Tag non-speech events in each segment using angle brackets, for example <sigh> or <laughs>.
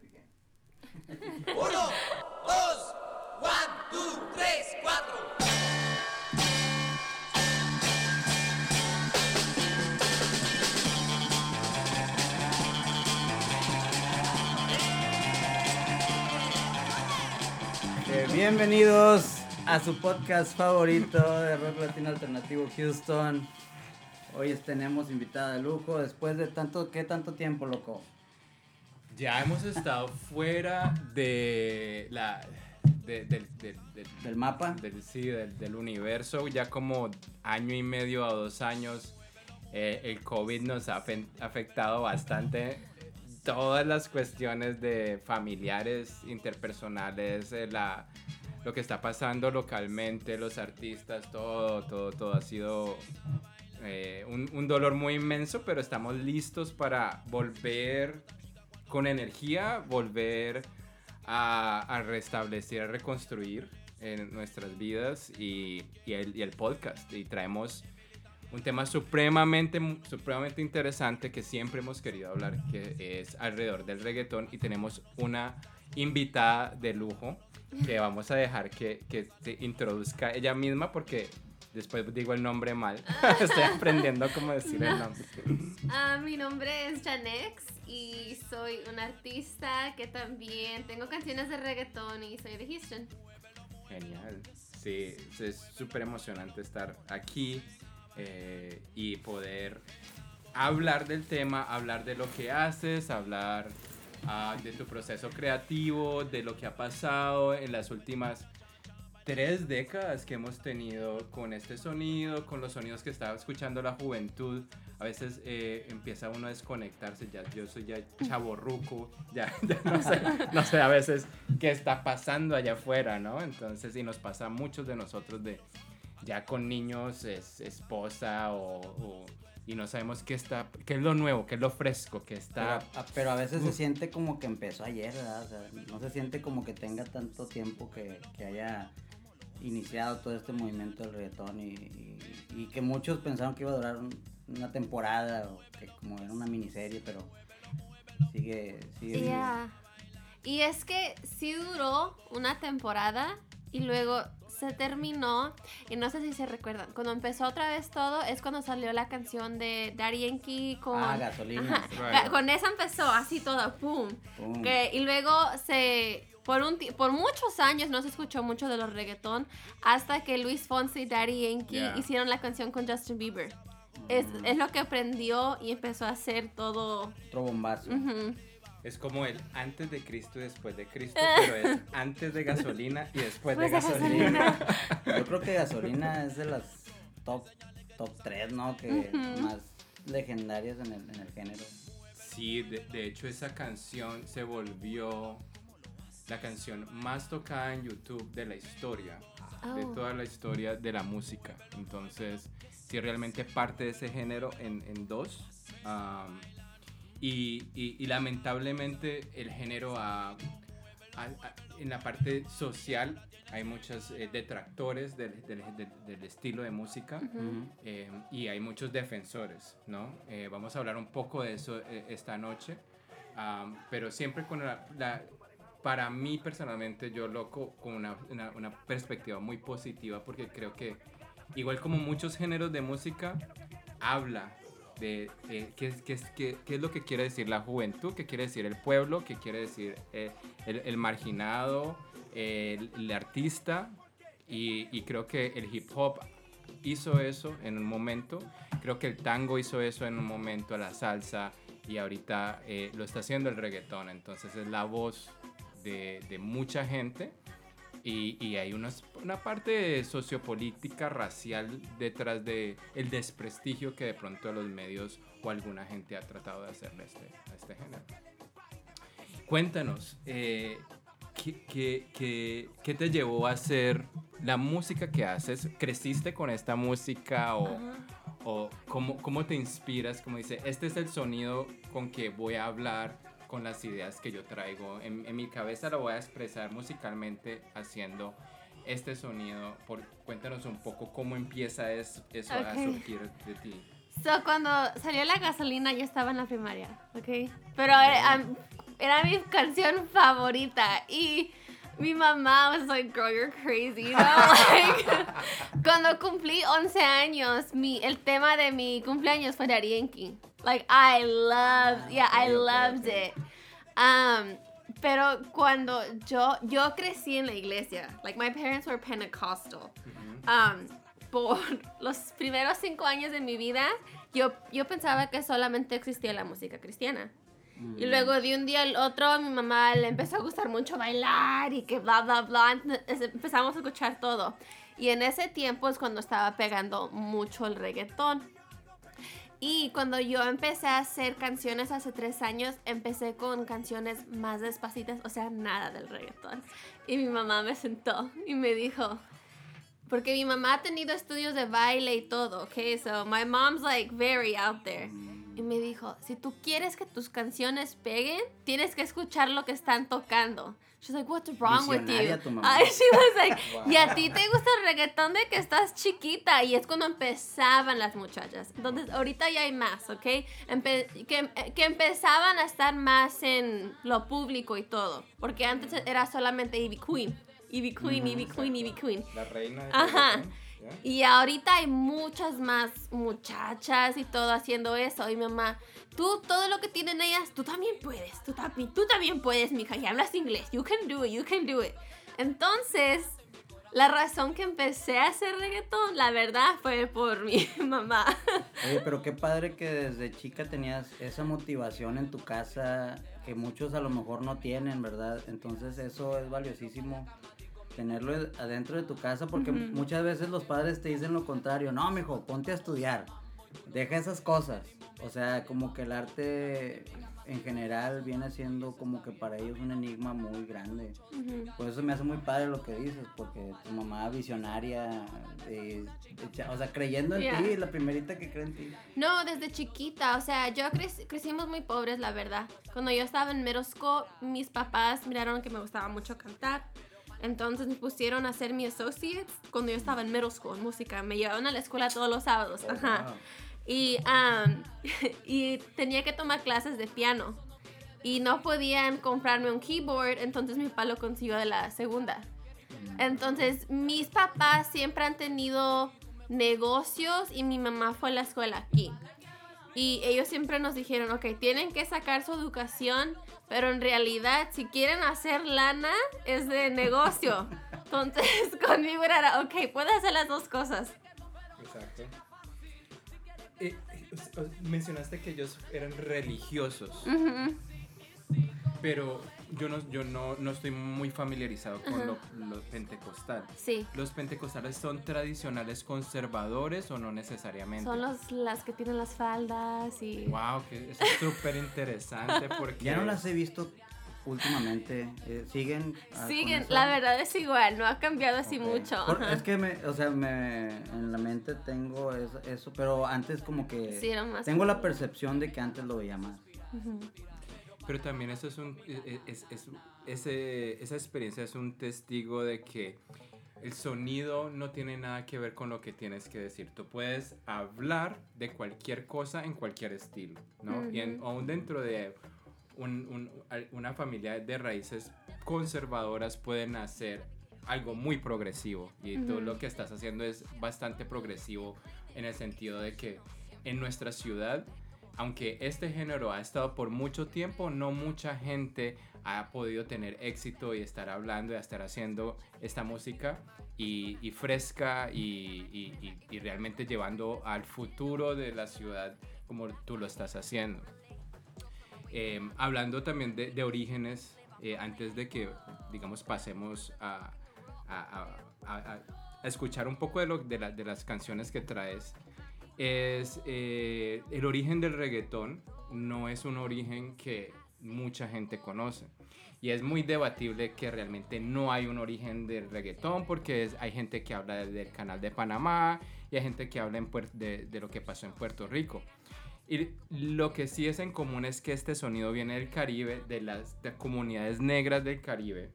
piqué. <laughs> Uno, dos, one, two, tres, cuatro. Eh, bienvenidos a su podcast favorito de rock latino alternativo Houston. Hoy tenemos invitada de lujo después de tanto, ¿qué tanto tiempo, loco? Ya hemos estado fuera de la de- del, del- del- ¿Del mapa? del- sí, del, universo, ya como año y medio a dos años. eh, el COVID nos ha afectado bastante todas las cuestiones de familiares, interpersonales, eh, la, lo que está pasando localmente, los artistas, todo, todo, todo ha sido eh, un, un dolor muy inmenso, pero estamos listos para volver con energía, volver a, restablecer, a reconstruir en nuestras vidas y, y el, y el podcast. Y traemos un tema supremamente, supremamente interesante que siempre hemos querido hablar, que es alrededor del reggaetón. Y tenemos una invitada de lujo que vamos a dejar que, que se introduzca ella misma porque después digo el nombre mal. <laughs> Estoy aprendiendo cómo decir el nombre. <laughs> Ah, mi nombre es Janex y soy una artista que también tengo canciones de reggaetón y soy de Houston. Genial. Sí, es súper emocionante estar aquí eh, y poder hablar del tema, hablar de lo que haces, hablar ah, de tu proceso creativo, de lo que ha pasado en las últimas tres décadas que hemos tenido con este sonido, con los sonidos que estaba escuchando la juventud. A veces eh, empieza uno a desconectarse, ya yo soy ya chaborruco, <laughs> ya, ya no, sé, no sé a veces qué está pasando allá afuera, ¿no? Entonces, y nos pasa a muchos de nosotros de ya con niños, es, esposa o, o- y no sabemos qué está, qué es lo nuevo, qué es lo fresco, qué está... a- pero a veces se siente como que empezó ayer, ¿verdad? O sea, no se siente como que tenga tanto tiempo que, que haya iniciado todo este movimiento del reggaetón y, y- y que muchos pensaron que iba a durar un- una temporada o que como era una miniserie, pero sigue, sigue. Yeah. Y es que sí duró una temporada y luego se terminó. Y no sé si se recuerdan. Cuando empezó otra vez todo es cuando salió la canción de Daddy Yankee con. Ah, gasolina. Ajá, Right. ga- Con esa empezó así todo, ¡pum! Pum. Que- y luego se. Por, un, por muchos años no se escuchó mucho de los reggaetón hasta que Luis Fonsi y Daddy Yankee Yeah. hicieron la canción con Justin Bieber. Es, Mm. es lo que aprendió y empezó a hacer todo. Otro bombazo. Es como el antes de Cristo y después de Cristo, pero es <laughs> antes de gasolina y después de Pues de gasolina. Yo creo que gasolina es de las top, top 3, ¿no? Que más legendarias en el, en el género. Sí, de, de hecho esa canción se volvió la canción más tocada en YouTube de la historia, de Oh. toda la historia de la música. Entonces, sí, realmente parte de ese género en, en dos. am, y, y- y lamentablemente el género ha- ha- ha- en la parte social hay muchos eh, detractores del, del- del- del estilo de música. Eh, y hay muchos defensores, ¿no? Eh, vamos a hablar un poco de eso eh, esta noche, Am, pero siempre con la, la- para mí personalmente yo loco con una, una- una perspectiva muy positiva porque creo que igual como muchos géneros de música habla de eh, qué, qué qué- qué es lo que quiere decir la juventud, qué quiere decir el pueblo, qué quiere decir eh, el, el marginado, el, artista y, creo que el hip hop hizo eso en un momento. Creo que el tango hizo eso en un momento, la salsa, y ahorita eh, lo está haciendo el reggaetón. Entonces es la voz de mucha gente. Y, y hay unas- una parte sociopolítica, racial detrás de el desprestigio que de pronto los medios o alguna gente ha tratado de hacerle este, a este género. Cuéntanos, eh, ¿qué, qué, qué- qué te llevó a hacer la música que haces? ¿Creciste con esta música o, o cómo, cómo te inspiras? Como dice, este es el sonido con que voy a hablar con las ideas que yo traigo. En, en mi cabeza lo voy a expresar musicalmente haciendo este sonido. Por, cuéntanos un poco cómo empieza es- eso a Ok. surgir de ti. So, cuando salió la gasolina, yo estaba en la primaria, ¿ok? Pero eh, am- era mi canción favorita y mi mamá was like, girl, you're crazy, you know? <laughs> Like, cuando cumplí 11 años, mi, el tema de mi cumpleaños fue Daddy Yankee. Like, I loved, yeah, I loved it. Um, pero cuando yo, yo crecí en la iglesia, like my parents were Pentecostal. Um, por los primeros cinco años de mi vida, yo, yo pensaba que solamente existía la música cristiana. Y luego de un día al otro, mi mamá le empezó a gustar mucho bailar y que bla, bla, bla. Entonces, Empezamos a escuchar todo. Y en ese tiempo es cuando estaba pegando mucho el reggaetón. Y cuando yo empecé a hacer canciones hace tres años, empecé con canciones más despacitas, o sea, nada del reggaetón. Y mi mamá me sentó y me dijo, porque mi mamá ha tenido estudios de baile y todo, ¿ok? So my mom's like very out there. Y me dijo, si tú quieres que tus canciones peguen, tienes que escuchar lo que están tocando. She's like, what's wrong with you? Ay, she was like, <laughs> y a ti te gusta el reggaetón de que estás chiquita. Y es cuando empezaban las muchachas. Entonces, ahorita ya hay más, ¿ok? Empe- que, que empezaban a estar más en lo público y todo. Porque antes era solamente Ivy Queen. Ivy Queen, Ivy Queen, Ivy Queen. La reina. Ajá. reggaetón. Y ahorita hay muchas más muchachas y todo haciendo eso. Y mi mamá, tú, todo lo que tienen ellas, tú también puedes. Tú también, tú también puedes, mija. Y hablas inglés. You can do it, you can do it. Entonces, la razón que empecé a hacer reggaetón, la verdad, fue por mi <laughs> mamá. Oye, pero qué padre que desde chica tenías esa motivación en tu casa que muchos a lo mejor no tienen, ¿verdad? Entonces eso es valiosísimo tenerlo adentro de tu casa porque Ujú. muchas veces los padres te dicen lo contrario, no, mijo, ponte a estudiar, deja esas cosas. O sea, como que el arte en general viene siendo como que para ellos un enigma muy grande. Ujú. Por eso me hace muy padre lo que dices, porque tu mamá visionaria, eh, o sea, creyendo en Yeah. ti, la primerita que cree en ti. No, desde chiquita, o sea, yo crec- crecimos muy pobres, la verdad. Cuando yo estaba en middle school, mis papás miraron que me gustaba mucho cantar. Entonces me pusieron a hacer mi associates cuando yo estaba en middle school, en música. Me llevaban a la escuela todos los sábados. Oh, Ajá. wow. Y, <laughs> y tenía que tomar clases de piano. Y no podían comprarme un keyboard, entonces mi papá lo consiguió de la segunda. Entonces, mis papás siempre han tenido negocios y mi mamá fue a la escuela aquí. Y ellos siempre nos dijeron, ok, tienen que sacar su educación, pero en realidad si quieren hacer lana es de negocio. Entonces <laughs> conmigo era, ok, puedes hacer las dos cosas. Exacto. Eh, eh, mencionaste que ellos eran religiosos, Ujú. pero yo no, yo no, no estoy muy familiarizado con lo, lo pentecostal. Sí, ¿Los pentecostales son tradicionales conservadores o no necesariamente? son los, las que tienen las faldas y... Wow, que eso es súper interesante <laughs> porque... Ya no las he visto últimamente. eh, ¿Siguen? ah, Siguen, la verdad es igual, no ha cambiado así mucho. Por- es que me, o sea, me, en la mente tengo eso, eso, pero antes como que Sí, era más tengo la percepción de que antes lo veía más. Ujú. Pero también eso es un, e, es, es- ese, esa experiencia es un testigo de que el sonido no tiene nada que ver con lo que tienes que decir. Tú puedes hablar de cualquier cosa en cualquier estilo, ¿no? Y en- aún dentro de un- un- una familia de raíces conservadoras pueden hacer algo muy progresivo. Y tú Ujú. lo que estás haciendo es bastante progresivo en el sentido de que en nuestra ciudad aunque este género ha estado por mucho tiempo, no mucha gente ha podido tener éxito y estar hablando y estar haciendo esta música y, fresca y, realmente llevando al futuro de la ciudad como tú lo estás haciendo. Eh, hablando también de, orígenes, eh, antes de que, digamos, pasemos a, escuchar un poco de, de las canciones que traes, es eh, el origen del reggaetón no es un origen que mucha gente conoce. Y es muy debatible que realmente no hay un origen del reggaetón porque es- hay gente que habla del canal de Panamá y hay gente que habla de, lo que pasó en Puerto Rico. Y lo que sí es en común es que este sonido viene del Caribe, de las de comunidades negras del Caribe.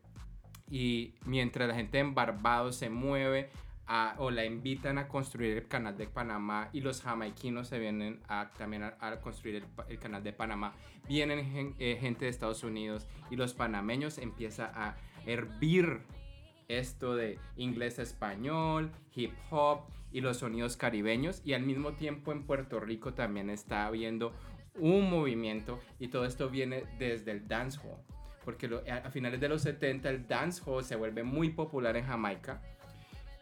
Y mientras la gente en Barbados se mueve a- o la invitan a construir el canal de Panamá y los jamaiquinos se vienen a, también a, construir el, canal de Panamá. Vienen eh, gente de Estados Unidos y los panameños empieza a hervir esto de inglés español, hip hop y los sonidos caribeños. Y al mismo tiempo en Puerto Rico también está habiendo un movimiento y todo esto viene desde el dancehall. Porque a, a finales de los 70 el dancehall se vuelve muy popular en Jamaica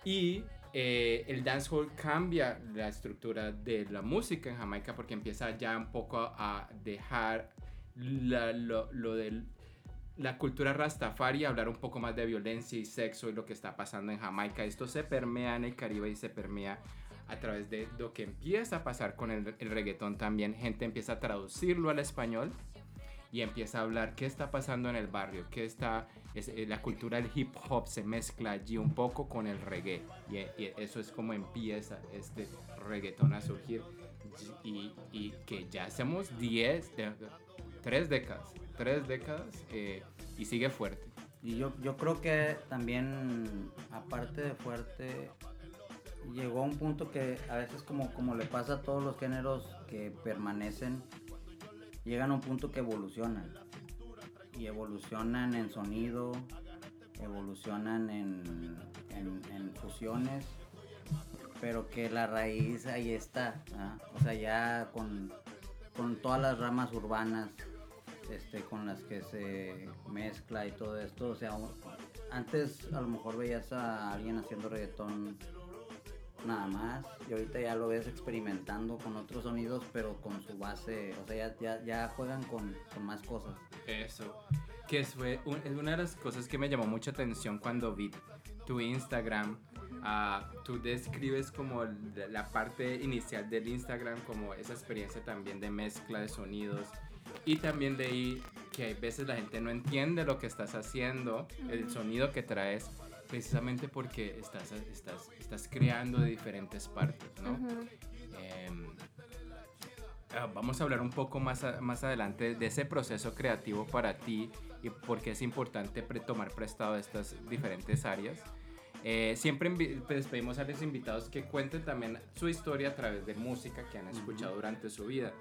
y eh, el dancehall cambia la estructura de la música en Jamaica porque empieza ya un poco a dejar la- lo, lo la cultura rastafari hablar un poco más de violencia y sexo y lo que está pasando en Jamaica. Esto se permea en el Caribe y se permea a través de lo que empieza a pasar con el, el reggaetón también. Gente empieza a traducirlo al español y empieza a hablar qué está pasando en el barrio, qué está, es, eh, la cultura del hip hop se mezcla allí un poco con el reggae y, eh, eso es como empieza este reggaetón a surgir y, y que ya hacemos 10, de- 3 décadas, 3 décadas eh, y sigue fuerte. Y yo, yo creo que también, aparte de fuerte, llegó a un punto que a veces como, como le pasa a todos los géneros que permanecen, llegan a un punto que evolucionan. Y evolucionan en sonido, evolucionan en, en, fusiones, pero que la raíz ahí está. ¿ah? O sea, ya con, con todas las ramas urbanas este, con las que se mezcla y todo esto. O sea, antes a lo mejor veías a alguien haciendo reggaetón nada más y ahorita ya lo ves experimentando con otros sonidos, pero con su base, o sea, ya, ya, juegan con, con más cosas. Eso, que fue es una de las cosas que me llamó mucha atención cuando vi tu Instagram. Ah, tú describes como la la parte inicial del Instagram, como esa experiencia también de mezcla de sonidos. Y también leí que hay veces la gente no entiende lo que estás haciendo, el sonido que traes, precisamente porque estás, estás, estás creando de diferentes partes, ¿no? Ujú. Em, ah, vamos a hablar un poco más, a- más adelante de ese proceso creativo para ti y por qué es importante pre- tomar prestado estas diferentes áreas. Eh, siempre invi- pues, pedimos a los invitados que cuenten también su historia a través de música que han escuchado durante su vida.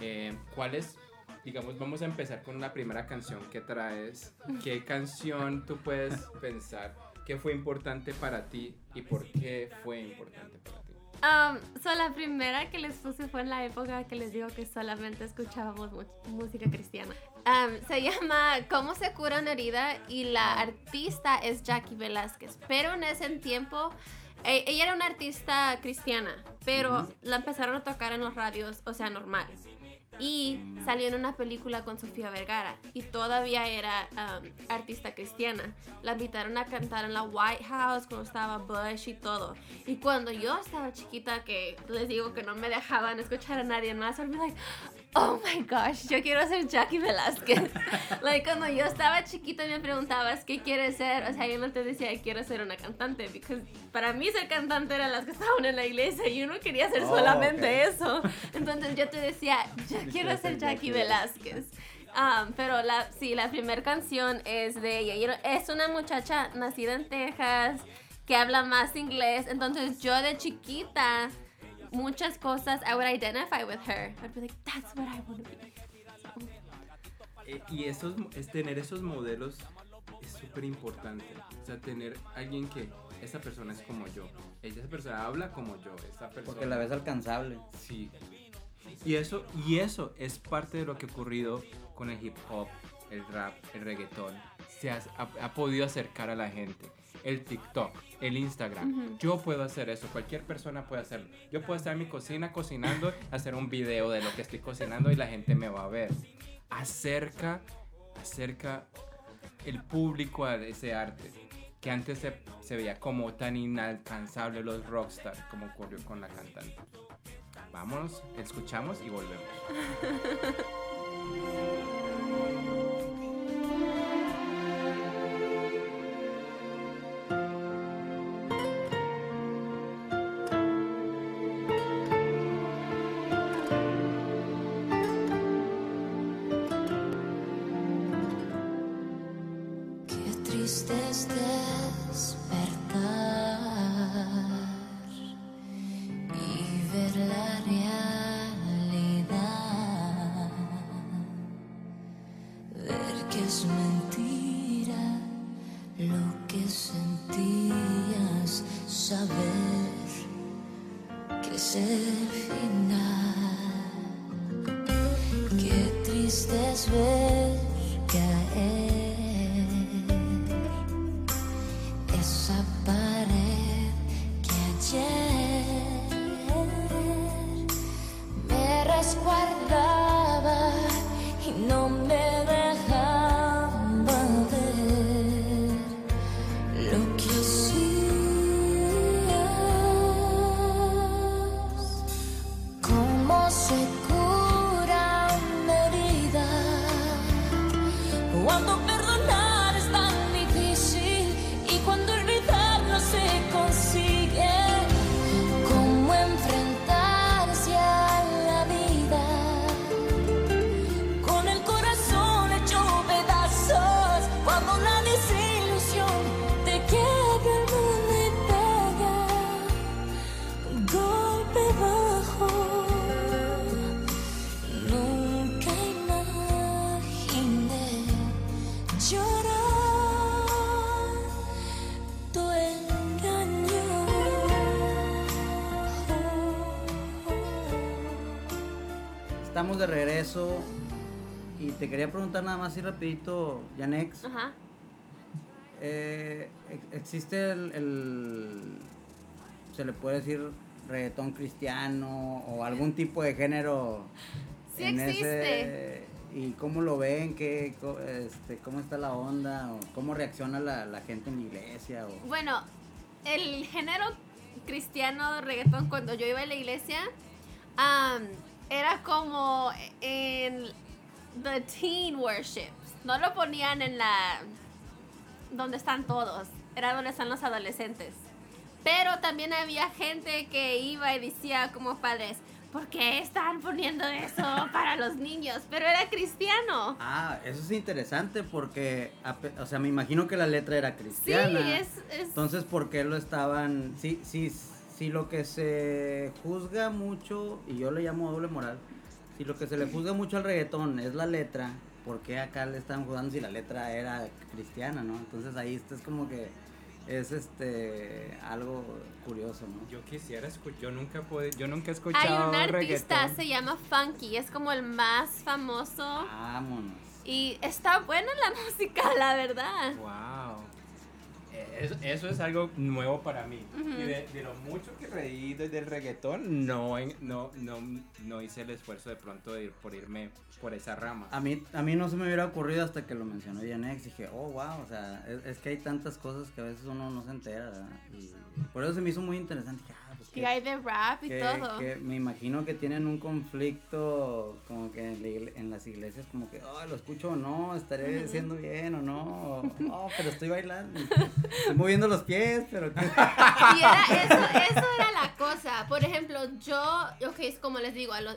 Eh, ¿Cuál es, digamos, vamos a empezar con la primera canción que traes? ¿Qué canción tú puedes pensar que fue importante para ti y por qué fue importante para ti? Um, so la primera que les puse fue en la época que les digo que solamente escuchábamos música cristiana. Um, se llama ¿Cómo se cura una herida? y la artista es Jackie Velázquez. Pero en ese tiempo, e- ella era una artista cristiana, pero la empezaron a tocar en los radios, o sea, normal. Y salió en una película con Sofía Vergara y todavía era um, artista cristiana. La invitaron a cantar en la White House cuando estaba Bush y todo. Y cuando yo estaba chiquita, que les digo que no me dejaban escuchar a nadie más, I'd be like, oh my gosh, yo quiero ser Jackie Velázquez. <laughs> like, cuando yo estaba chiquita me preguntabas, ¿qué quieres ser? O sea, yo no te decía, quiero ser una cantante, porque para mí ser cantante eran las que estaban en la iglesia y yo no quería ser Oh, solamente ok. eso. Entonces yo te decía, yo quiero ser Jackie Velázquez. Um, pero la, sí, la primera canción es de ella. Es una muchacha nacida en Texas que habla más inglés. Entonces yo de chiquita, muchas cosas, I would identify with her. I'd be like, that's what I want to be. Eh, y esos, es tener esos modelos es súper importante. O sea, tener alguien que esa persona es como yo. Esa persona habla como yo. Esa persona. Porque la ves alcanzable. Sí. Y eso, y eso es parte de lo que ha ocurrido con el hip hop, el rap, el reggaetón. Se ha, ha- ha podido acercar a la gente. El TikTok, el Instagram. Yo puedo hacer eso. Cualquier persona puede hacerlo. Yo puedo estar en mi cocina cocinando, <laughs> hacer un video de lo que estoy cocinando y la gente me va a ver. Acerca, acerca el público a ese arte que antes se, se veía como tan inalcanzable los rockstars como ocurrió con la cantante. Vámonos, escuchamos y volvemos. <laughs> ¿Cómo Estamos de regreso y te quería preguntar nada más así rapidito, Yanex. Ajá. Eh, ex- ¿Existe el, el- se le puede decir reggaetón cristiano o algún tipo de género? Sí en existe. ese- ¿Y cómo lo ven? ¿Qué, este, ¿Cómo está la onda? ¿O ¿Cómo reacciona la, la gente en la iglesia? O, Bueno, el género cristiano reggaetón cuando yo iba a la iglesia era como en the teen worships. No lo ponían en la donde están todos, era donde están los adolescentes. Pero también había gente que iba y decía como padres, ¿por qué están poniendo eso para los niños? Pero era cristiano. Ah, eso es interesante porque, o sea, me imagino que la letra era Sí, cristiana. es, es Entonces, ¿por qué lo estaban? Sí, sí, sí, lo que se juzga mucho, y yo le llamo doble moral, si lo que se le juzga mucho al reggaetón es la letra, ¿por qué acá le están jugando si la letra era cristiana, no? Entonces ahí esto es como que es este algo curioso, ¿no? Yo quisiera escuchar, yo nunca pude, yo nunca he Hay escuchado un artista, reggaetón. se llama Funky, es como el más famoso. Vámonos. Y está buena la <laughs> música, la verdad. Wow. Eso, eso es algo nuevo para mí. Y de, de lo mucho que reí desde el reggaetón, no, no, no, no hice el esfuerzo de pronto de ir por irme por esa rama. A mí, a mí no se me hubiera ocurrido hasta que lo mencionó Yanex. Dije, oh, wow, o sea, es, es que hay tantas cosas que a veces uno no se entera, ¿verdad? Y por eso se me hizo muy interesante. Dije, Y qué- hay de rap y que, todo. que me imagino que tienen un conflicto como que en, la igle- en las iglesias como que, oh, lo escucho o no, estaré diciendo bien o no, <laughs> oh, pero estoy bailando, estoy moviendo los pies, pero qué... <laughs> Y era eso, eso era la cosa. Por ejemplo, yo, ok, es como les digo, a los,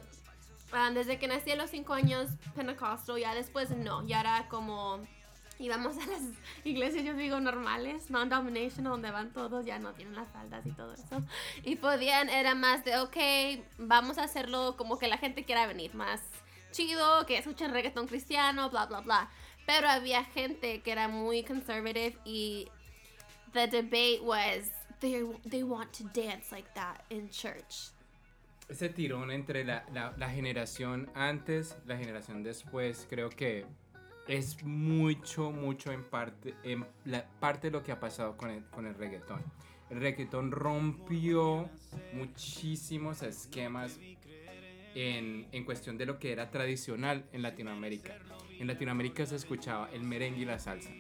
ah, desde que nací a los cinco años, Pentecostal, ya después no, ya era como íbamos a las iglesias, yo digo, normales, non-dominational, donde van todos, ya no tienen las faldas y todo eso. Y podían, era más de, ok, vamos a hacerlo como que la gente quiera venir, más chido, que escuchen reggaetón cristiano, bla, bla, bla. Pero había gente que era muy conservative y the debate was they they want to dance like that in church. Ese tirón entre la, la, la generación antes, la generación después, creo que es mucho, mucho en parte, en la parte de lo que ha pasado con el, con el reggaetón. El reggaetón rompió muchísimos esquemas en, en cuestión de lo que era tradicional en Latinoamérica. En Latinoamérica se escuchaba el merengue y la salsa.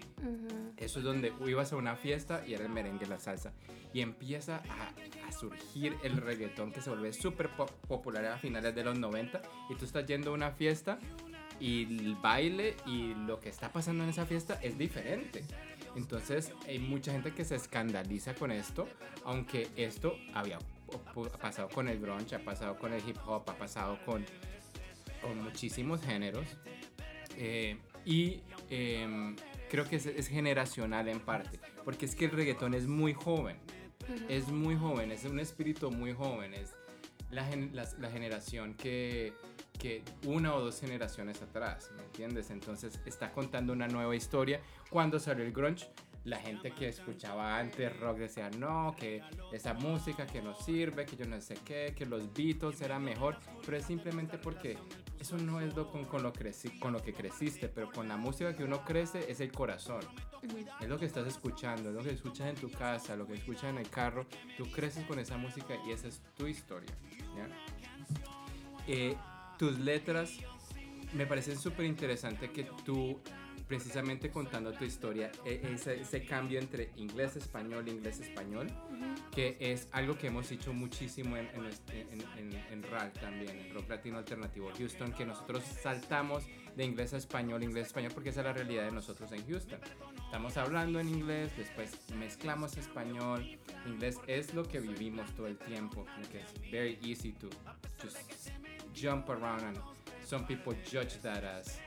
Eso es donde ibas a una fiesta y era el merengue y la salsa. Y empieza a, a surgir el reggaetón que se vuelve súper po- popular a finales de los 90. Y tú estás yendo a una fiesta y el baile y lo que está pasando en esa fiesta es diferente. Entonces hay mucha gente que se escandaliza con esto, aunque esto había pasado con el grunge, ha pasado con el hip hop, ha pasado con, con muchísimos géneros. Eh, y em, creo que es, es generacional en parte, porque es que el reggaetón es muy joven, es muy joven, es un espíritu muy joven, es la, gen- la generación que, que una o dos generaciones atrás, ¿me entiendes? Entonces está contando una nueva historia. Cuando salió el grunge, la gente que escuchaba antes rock decía, no, que esa música que no sirve, que yo no sé qué, que los Beatles eran mejor, pero es simplemente porque eso no es lo con, con lo, creci- con lo que creciste, pero con la música que uno crece es el corazón. Es lo que estás escuchando, es lo que escuchas en tu casa, lo que escuchas en el carro. Tú creces con esa música y esa es tu historia. ¿ya? Eh, tus letras me parece súper interesante que tú, precisamente contando tu historia, e- ese, ese cambio entre inglés-español, inglés-español, que es algo que hemos hecho muchísimo en, en, en, en- en RAL también, en Rock Latino Alternativo Houston, que nosotros saltamos de inglés a español, inglés a español, porque esa es la realidad de nosotros en Houston. Estamos hablando en inglés, después mezclamos español, inglés es lo que vivimos todo el tiempo, que es very easy to just jump around and some people judge that as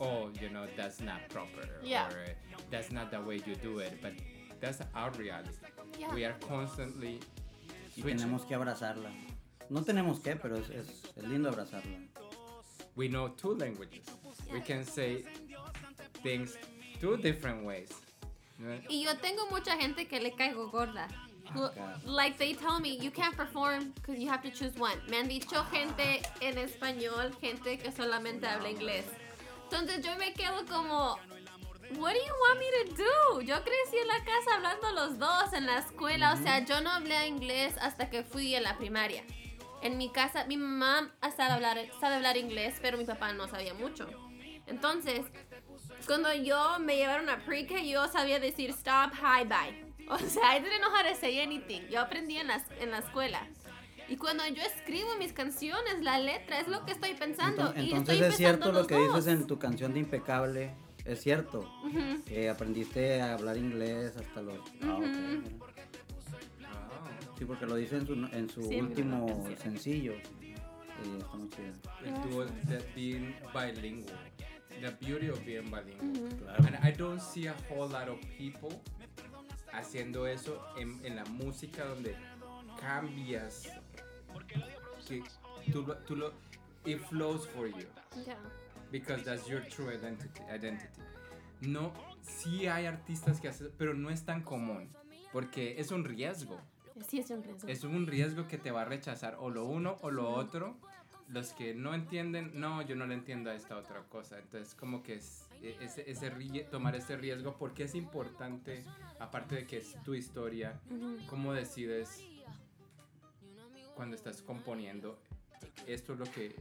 oh you know that's not proper Yeah. or that's not the way you do it but that's our reality Yeah. we are constantly Y switching. tenemos que abrazarla. No tenemos que, pero es, es, es lindo abrazarla. we know two languages we can say things two different ways? Y yo tengo mucha gente que le caigo gorda. Like they tell me you can't perform because you have to choose one. Me han dicho gente en español, gente que solamente habla inglés. Entonces yo me quedo como, what do you want me to do? Yo crecí en la casa hablando los dos en la escuela, o sea, yo no hablé inglés hasta que fui en la primaria. En mi casa, mi mamá sabe hablar, sabe hablar inglés, pero mi papá no sabía mucho. Entonces, cuando yo me llevaron a pre-K, yo sabía decir stop, hi, bye. O sea, I didn't know how to say anything. Yo aprendí en la, en la escuela. Y cuando yo escribo mis canciones, la letra es lo que estoy pensando. Enton- y Entonces estoy es cierto lo que los dices dos. en tu canción de Impecable. Es cierto. Ujú. Que aprendiste a hablar inglés hasta los... Ah, ok, Ujú. mira. Wow. Sí, porque lo dice en su, en su Sí, último sencillo. Sí, está muy chido. that being bilingual the beauty of being bilingual Claro. And I don't see a whole lot of people haciendo eso en, en la música donde cambias que tú, lo- tú lo it flows for you Ya. because that's your true identity, identity. No, sí hay artistas que hacen, pero no es tan común porque es un riesgo. Sí, es un riesgo. Es un riesgo que te va a rechazar o lo uno o lo otro. Los que no entienden, no, yo no le entiendo a esta otra cosa. Entonces, como que es, ese, ese rie- tomar ese riesgo, porque es importante, aparte de que es tu historia, cómo decides cuando estás componiendo, esto es lo que,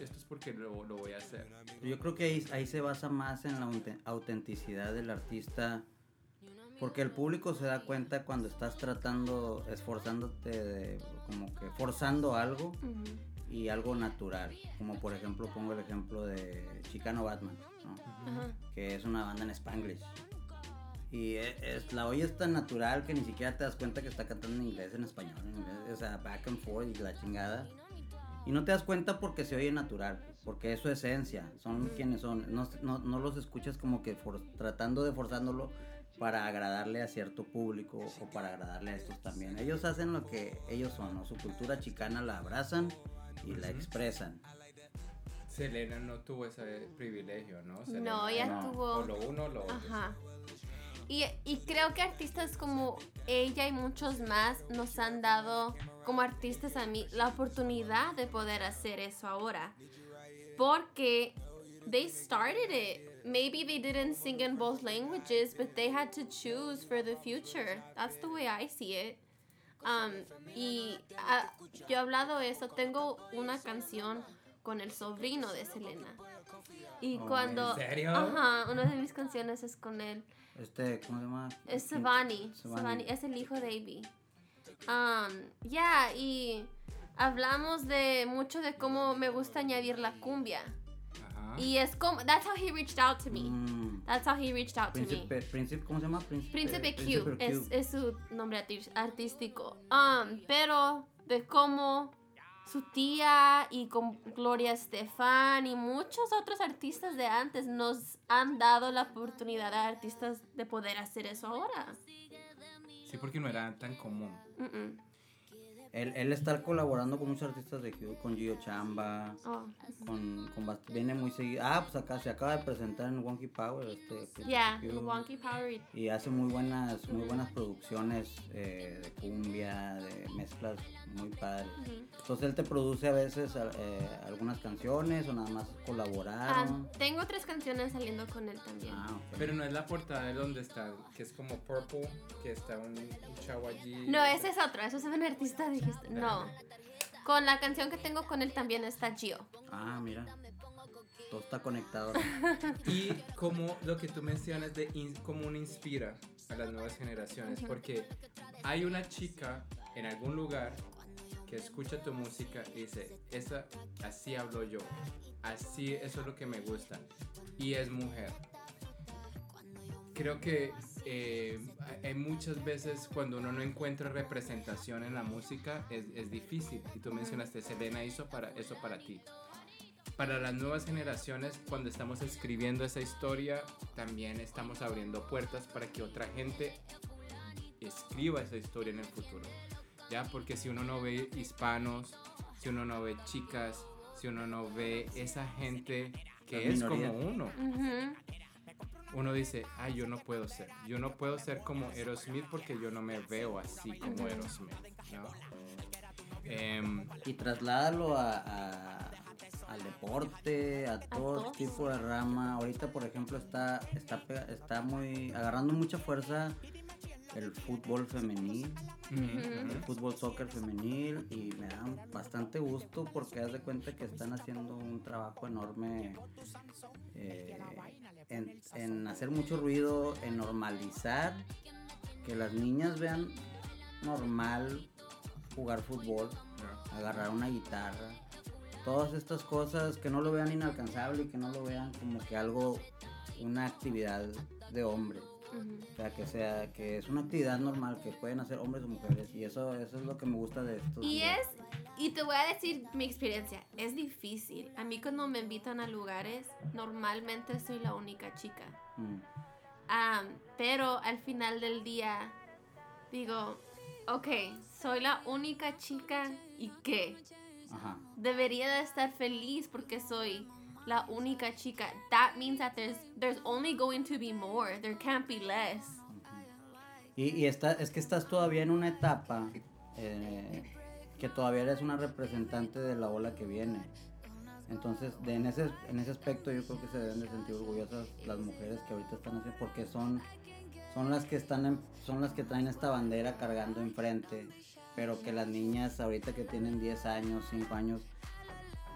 esto es porque lo, lo voy a hacer. Yo creo que ahí, ahí se basa más en la aute- autenticidad del artista. Porque el público se da cuenta cuando estás tratando, esforzándote, de- como que forzando algo Ujú. y algo natural. Como por ejemplo, pongo el ejemplo de Chicano Batman, ¿no? Ajá. que es una banda en Spanglish. Y e- es, la oyes tan natural que ni siquiera te das cuenta que está cantando en inglés, en español, en inglés, o sea, back and forth y la chingada. Y no te das cuenta porque se oye natural, porque es su esencia, son quienes son. No, no, no los escuchas como que for- tratando de forzándolo para agradarle a cierto público o para agradarle a estos también. Ellos hacen lo que ellos son, ¿no? Su cultura chicana la abrazan y la expresan. Selena no tuvo ese privilegio, ¿no? Selena, No, ella No. tuvo... O lo uno o lo otro. Ajá. Y, y creo que artistas como ella y muchos más nos han dado, como artistas a mí, la oportunidad de poder hacer eso ahora. Porque they started it. Maybe they didn't sing in both languages, but they had to choose for the future. That's the way I see it. Um, y ah, yo he hablado eso, tengo una canción con el sobrino de Selena. Y Oh, cuando... ¿en serio? Ajá, una de mis canciones es con él. Este, ¿cómo se llama? Es Savani. Savani. Es el hijo de Avi. Um, ya, y hablamos de mucho de cómo me gusta añadir la cumbia. Ajá. Y es como, that's how he reached out to me. Mm, That's how he reached out to me. Príncipe, ¿cómo se llama? Príncipe, Príncipe Príncipe Q es, es su nombre artístico. Um, pero de cómo su tía y con Gloria Estefan y muchos otros artistas de antes nos han dado la oportunidad a artistas de poder hacer eso ahora. Sí, porque no era tan común. Él, él está colaborando con muchos artistas de con Gio Chamba, Oh. con, con bast- viene muy seguido. Ah, pues acá se acaba de presentar en Wonky Power. Este, Yeah, Q, Wonky Power. Y hace muy buenas, muy buenas producciones eh, de cumbia, de mezclas muy padres. Entonces él te produce a veces eh, algunas canciones o nada más Ah, colaboraron. tengo tres canciones saliendo con él también. Ah, ok. Pero no es la portada de donde está, que es como purple, que está un, un chavo allí. No, ese es otro, eso es un artista, dijiste. No. Con la canción que tengo con él también está Gio. Ah, mira. Todo está conectado. <laughs> Y como lo que tú mencionas de in- cómo uno inspira a las nuevas generaciones, porque hay una chica en algún lugar que escucha tu música y dice, esa, así hablo yo, así eso es lo que me gusta, y es mujer. Creo que eh, hay muchas veces cuando uno no encuentra representación en la música es, es difícil. Y tú mencionaste, Selena hizo para eso para ti para las nuevas generaciones, cuando estamos escribiendo esa historia, también estamos abriendo puertas para que otra gente escriba esa historia en el futuro. ¿Ya? Porque si uno no ve hispanos, si uno no ve chicas, si uno no ve esa gente que Las es como uno, Ujú. Uno dice, ay, yo no puedo ser. Yo no puedo ser como Aerosmith porque yo no me veo así como Aerosmith. ¿no? Em, y trasládalo a, a- al deporte, a todo todos. tipo de rama. Ahorita, por ejemplo, está, está, pega- está muy agarrando mucha fuerza el fútbol femenil, el fútbol soccer femenil y me da bastante gusto porque haz de cuenta que están haciendo un trabajo enorme eh, en, en hacer mucho ruido, en normalizar que las niñas vean normal jugar fútbol, agarrar una guitarra, todas estas cosas que no lo vean inalcanzable y que no lo vean como que algo, una actividad de hombre. O sea, que sea, que es una actividad normal que pueden hacer hombres o mujeres y eso, eso es lo que me gusta de esto. Y es, y te voy a decir mi experiencia, es difícil. A mí cuando me invitan a lugares, normalmente soy la única chica. Mm, pero al final del día, digo, ok, soy la única chica y qué. Ajá. Debería de estar feliz porque soy la única chica. That means that there's, there's only going to be more. There can't be less. Y, y está, es que estás todavía en una etapa eh, que todavía eres una representante de la ola que viene. Entonces, de, en, ese, en ese aspecto yo creo que se deben de sentir orgullosas las mujeres que ahorita están haciendo, porque son, son las que están en- son las que traen esta bandera cargando enfrente, pero que las niñas ahorita que tienen 10 años, 5 años,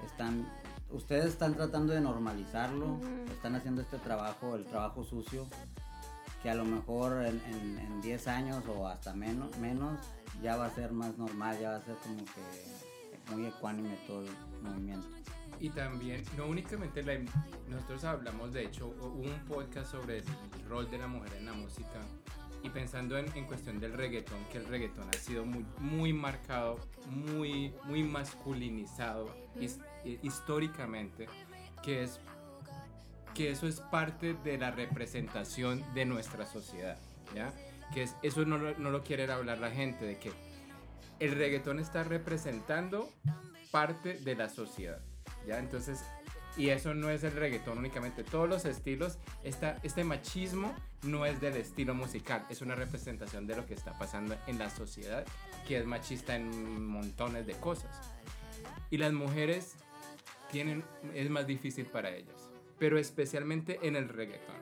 están, ustedes están tratando de normalizarlo, Ujú. están haciendo este trabajo, el trabajo sucio, que a lo mejor en 10 años o hasta menos, menos ya va a ser más normal, ya va a ser como que muy ecuánime todo el movimiento. Y también, no únicamente la, nosotros hablamos, de hecho, hubo un podcast sobre el rol de la mujer en la música y pensando en, en cuestión del reggaetón, que el reggaetón ha sido muy, muy marcado, muy, muy masculinizado his- históricamente, que es que eso es parte de la representación de nuestra sociedad, ¿ya? Que es, eso no, lo- no lo quiere hablar la gente, de que el reggaetón está representando parte de la sociedad, ¿ya? Entonces, y eso no es el reggaetón únicamente, todos los estilos, esta, este machismo no es del estilo musical, es una representación de lo que está pasando en la sociedad, que es machista en montones de cosas. Y las mujeres tienen, es más difícil para ellas, pero especialmente en el reggaetón,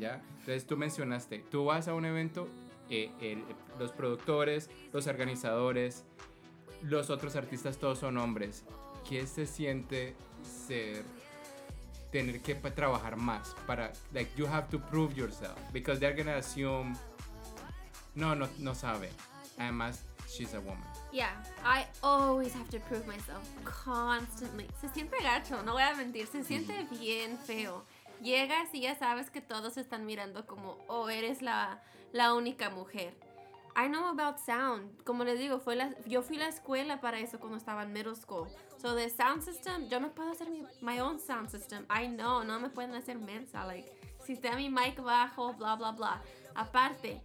¿ya? Entonces tú mencionaste, tú vas a un evento, eh, el- los productores, los organizadores, los otros artistas todos son hombres. ¿Qué se siente ser tener que trabajar más para like you have to prove yourself because they're gonna assume no no no sabe además she's a woman Yeah, I always have to prove myself constantly. Se siente gacho, no voy a mentir, se siente bien feo. Llegas y ya sabes que todos están mirando como, oh, eres la, la única mujer. I know about sound. Como les digo, fue la, yo fui a la escuela para eso cuando estaba en middle school. So the sound system, yo me puedo hacer mi my own sound system. I know, no me pueden hacer mensa. Like, si está mi mic bajo, bla, bla, bla. Aparte,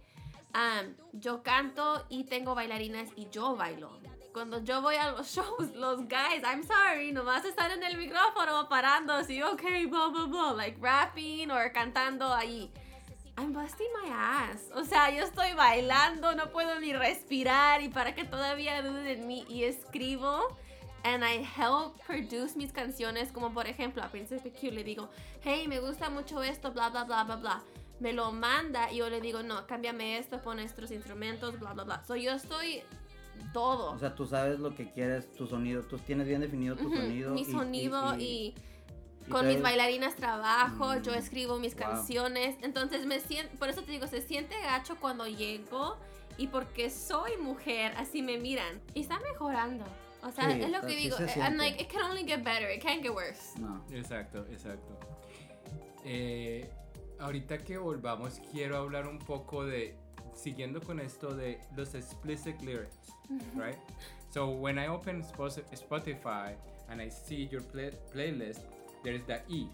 um, yo canto y tengo bailarinas y yo bailo. cuando yo voy a los <laughs> shows, los guys, I'm sorry, nomás están en el micrófono parando así, ok, blah, blah, blah, like rapping o cantando ahí. I'm busting my ass. O sea, yo estoy bailando, no puedo ni respirar y para que todavía duden en mí y escribo and I help produce mis canciones como por ejemplo a Princess PQ le digo, hey, me gusta mucho esto, bla, bla, bla, bla, bla. Me lo manda y yo le digo, no, cámbiame esto, pon estos instrumentos, bla, bla, bla. So yo estoy todo. O sea, tú sabes lo que quieres, tu sonido, tú tienes bien definido tu sonido. Mi y- y- sonido y, y con mis bailarinas trabajo, yo Mm, escribo mis wow. canciones. Entonces me siento, por eso te digo, se siente gacho cuando llego y porque soy mujer, así me miran. Y está mejorando. O sea, Sí, es lo que digo. se I'm like, it can only get better, it can't get worse. No. Exacto, exacto. Eh, ahorita que volvamos, quiero hablar un poco de, siguiendo con esto de los explicit lyrics, right? So when I open Spotify and I see your play- playlist, there is the E.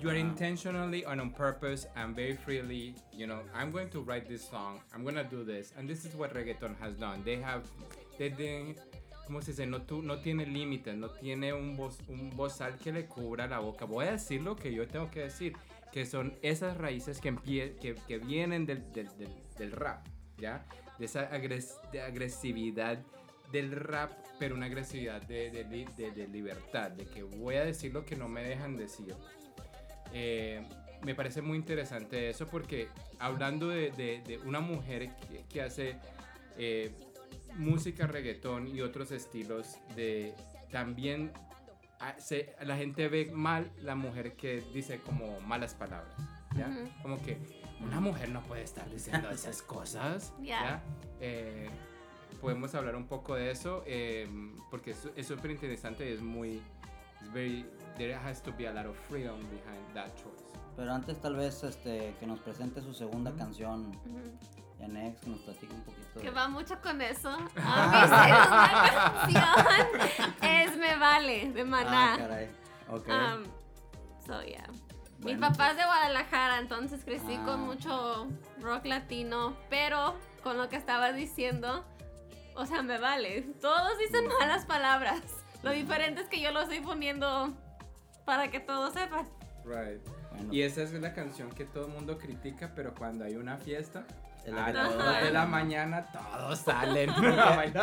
You are Ah. intentionally and on purpose and very freely, you know, I'm going to write this song, I'm going to do this. And this is what reggaeton has done. They have, they, they ¿cómo se dice? No, tu- no tiene límites, no tiene un, voz, un bozal que le cubra la boca. Voy a decir lo que yo tengo que decir, que son esas raíces que, empie- que, que vienen del, del, del, del rap, ¿ya? De esa agres- de agresividad del rap, pero una agresividad de, de li- de- de libertad, de que voy a decir lo que no me dejan decir. Eh, me parece muy interesante eso porque hablando de, una mujer que, que hace eh, música reggaetón y otros estilos de también a- se- la gente ve mal la mujer que dice como malas palabras como que una mujer no puede estar diciendo esas cosas. Eh, podemos hablar un poco de eso eh, porque es es súper interesante y es muy it's very there has to be a lot of freedom behind that choice Pero antes tal vez este que nos presente su segunda Ujú. canción, Ujú. Yanex, que nos platique un poquito. Que va mucho con eso. A mi segunda canción es Me Vale, de Ah, Maná. caray. Ok. Um, so yeah. Mi Bueno, papá es de Guadalajara, entonces crecí Ah. con mucho rock latino, pero con lo que estabas diciendo, o sea, me vale. Todos dicen malas palabras. Lo diferente es que yo lo estoy poniendo para que todos sepan. right bueno, y esa es la canción que todo el mundo critica pero cuando hay una fiesta a las todos- dos de la mañana todos <laughs> salen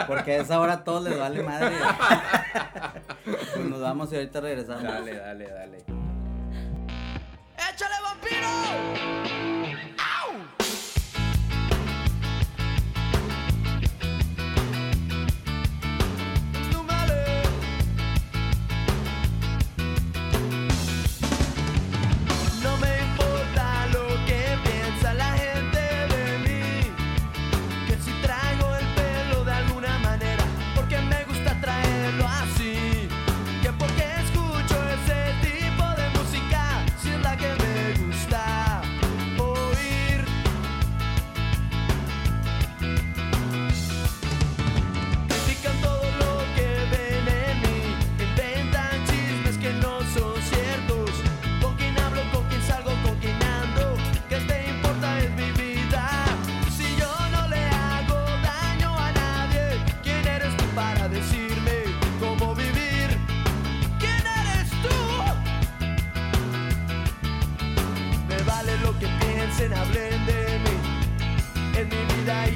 Porque, a esa hora a todos les vale madre. <laughs> pues nos vamos y ahorita regresamos. dale dale dale ¡Échale vampiro!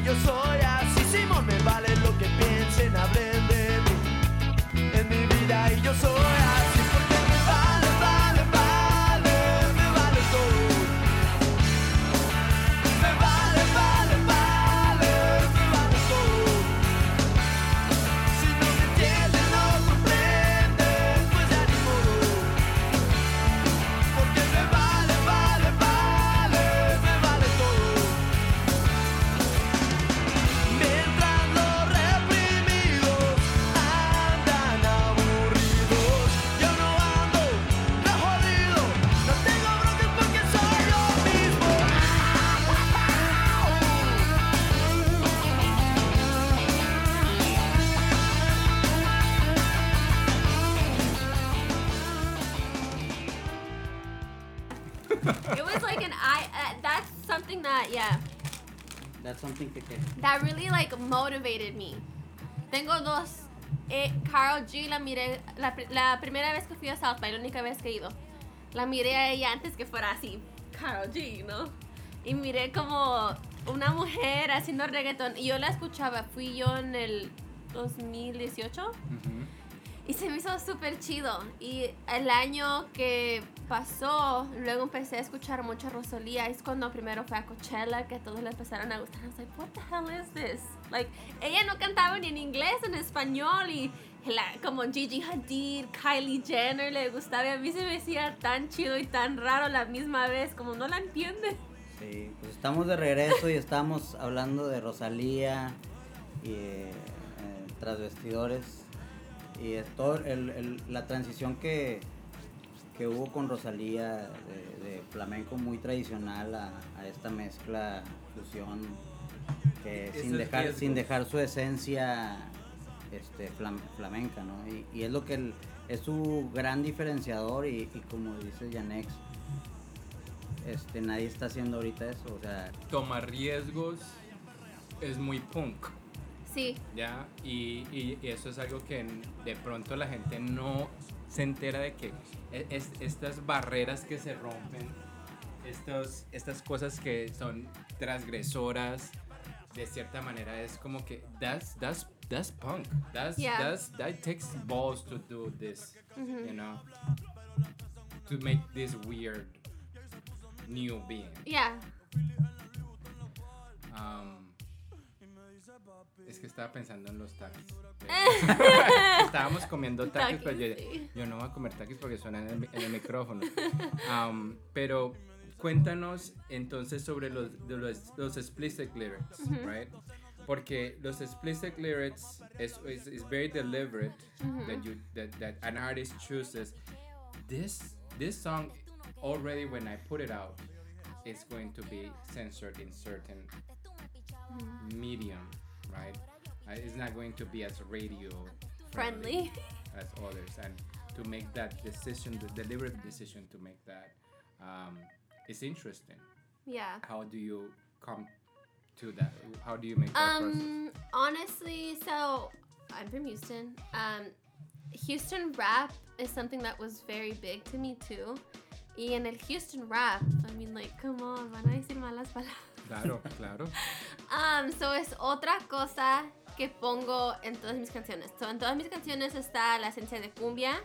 Yo soy así, Simón. Me vale lo que piensen, hablen that really like motivated me. Tengo dos. Eh, Carol G la miré la, la primera vez que fui a South by, la única vez que he ido. La miré a ella antes que fuera así, Carol G, ¿no? Y miré como una mujer haciendo reggaeton. Y yo la escuchaba, fui yo en el 2018. Ujú. Y se me hizo súper chido. Y el año que pasó, luego empecé a escuchar mucha Rosalía. Es cuando primero fue a Coachella que a todos le empezaron a gustar. I was like, what the hell is this? Like, ella no cantaba ni en inglés, en español. Y la- como Gigi Hadid, Kylie Jenner le gustaba. Y a mí se me hacía tan chido y tan raro a la misma vez. Como no la entiende. Sí, pues estamos de regreso y estamos hablando de Rosalía y eh, eh, tras vestidores y es todo el- el- la transición que, que hubo con Rosalía de, de flamenco muy tradicional a, a esta mezcla fusión que sin dejar sin dejar su esencia este flam- flamenca no y, y es lo que el- es su gran diferenciador y, y como dice Janex este nadie está haciendo ahorita eso o sea Toma riesgos es muy punk. Sí, ¿ya? Y, y- y eso es algo que de pronto la gente no se entera de que es- estas barreras que se rompen, estos, estas cosas que son transgresoras, de cierta manera es como que that's, that's, that's punk. That's, Yeah. that's, that takes balls to do this, Ujú. you know? To make this weird new being. yeah. Um, es que estaba pensando en los taquis. <laughs> Estábamos comiendo taquis, pero yo, no voy a comer taquis porque suenan en el, mi- en el micrófono. Um, pero cuéntanos entonces sobre los, los, los explicit lyrics, right? Porque los explicit lyrics is, is, is very deliberate that, you, that, that an artist chooses. This, this song, already when I put it out, it's going to be censored in certain medium, right? Uh, it's not going to be as radio Friendly. as others, and to make that decision, the deliberate decision to make that, um, is interesting. Yeah. How do you come to that? How do you make that process? Um, honestly, so I'm from Houston. Um, Houston rap is something that was very big to me too. Y en el Houston rap, I mean, like, come on, van a decir malas palabras. Claro, claro. Um, so es otra cosa que pongo en todas mis canciones. So en todas mis canciones está la esencia de cumbia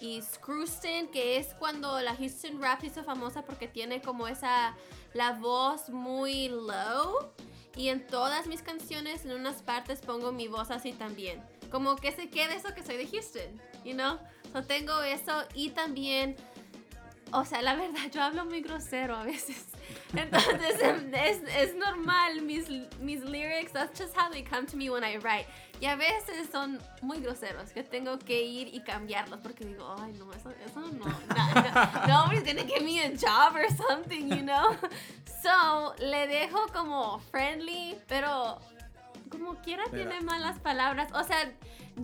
y Screwston, que es cuando la Houston rap hizo famosa porque tiene como esa la voz muy low y en todas mis canciones en unas partes pongo mi voz así también. Como que se quede eso que soy de Houston, you know? So tengo eso y también o sea, la <laughs> verdad, yo hablo muy grosero a veces. <laughs> Entonces, em, es, es normal, mis, mis lyrics, that's just how they come to me when I write. Y a veces son muy groseros, que tengo que ir y cambiarlos porque digo, ay, no, eso, eso no, no, no, nobody's gonna give me a job or something, you know? So, le dejo como friendly, pero como quiera Pero- tiene malas palabras. O sea,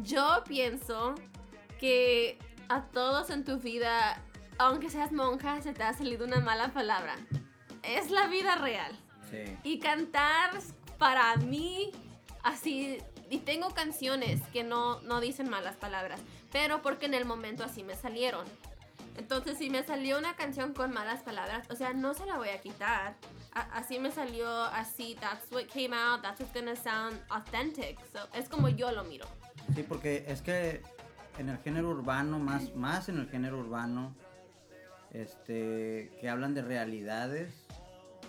yo pienso que a todos en tu vida, aunque seas monja, se te ha salido una mala palabra. Es la vida real. sí Y cantar para mí, así, y tengo canciones que no, no dicen malas palabras, pero porque en el momento así me salieron. Entonces, si me salió una canción con malas palabras, o sea, no se la voy a quitar. A- así me salió, así, that's what came out, that's what's gonna sound authentic. So, es como yo lo miro. Sí, porque es que en el género urbano, más, más en el género urbano, este, que hablan de realidades,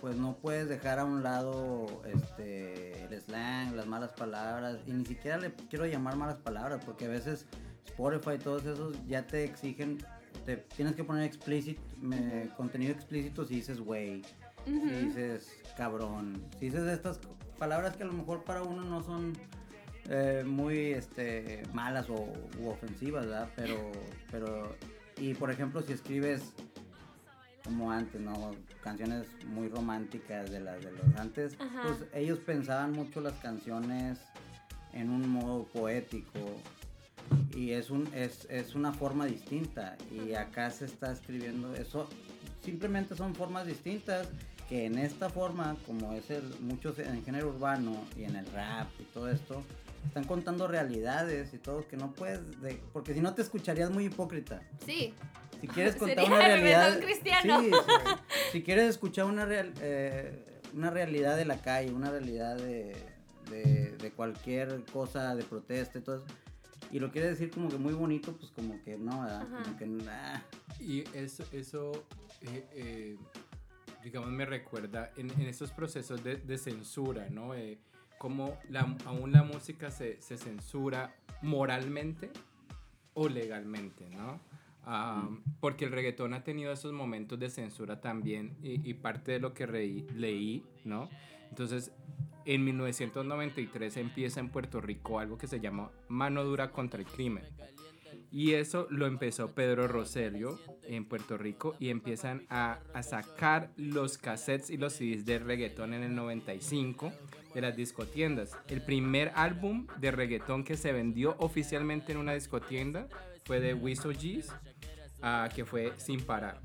pues no puedes dejar a un lado este, el slang, las malas palabras, y ni siquiera le quiero llamar malas palabras, porque a veces Spotify y todos esos ya te exigen, te tienes que poner explícito, me- contenido explícito si dices güey, si dices cabrón, si dices estas palabras que a lo mejor para uno no son eh, muy este, malas o u ofensivas, ¿verdad? Pero, pero, y por ejemplo, si escribes como antes, ¿no? Canciones muy románticas de las de los antes, Ajá. pues ellos pensaban mucho las canciones en un modo poético y es un es, es una forma distinta y acá se está escribiendo eso simplemente son formas distintas que en esta forma como es el muchos en el género urbano y en el rap y todo esto están contando realidades y todo que no puedes, de- porque si no te escucharías muy hipócrita. Sí, Si quieres <laughs> contar Sería una realidad, cristiano. sí, sí. <laughs> si quieres escuchar una real, eh, una realidad de la calle, una realidad de, de, de cualquier cosa de protesta y todo eso, y lo quieres decir como que muy bonito, pues como que no, ¿verdad? Ajá. Como que nah. Y eso, eso eh, eh, digamos, me recuerda en, en estos procesos de, de censura, ¿no? Eh, cómo la, aún la música se, se censura moralmente o legalmente, ¿no? Ah, porque el reggaetón ha tenido esos momentos de censura también y, y parte de lo que reí- leí, ¿no? Entonces, en 1993 empieza en Puerto Rico algo que se llama Mano Dura contra el Crimen. Y eso lo empezó Pedro Roselio en Puerto Rico y empiezan a, a sacar los cassettes y los CDs de reggaetón en el 95 de las discotiendas. El primer álbum de reggaetón que se vendió oficialmente en una discotienda fue de Wiso G's, ah, que fue Sin Parar.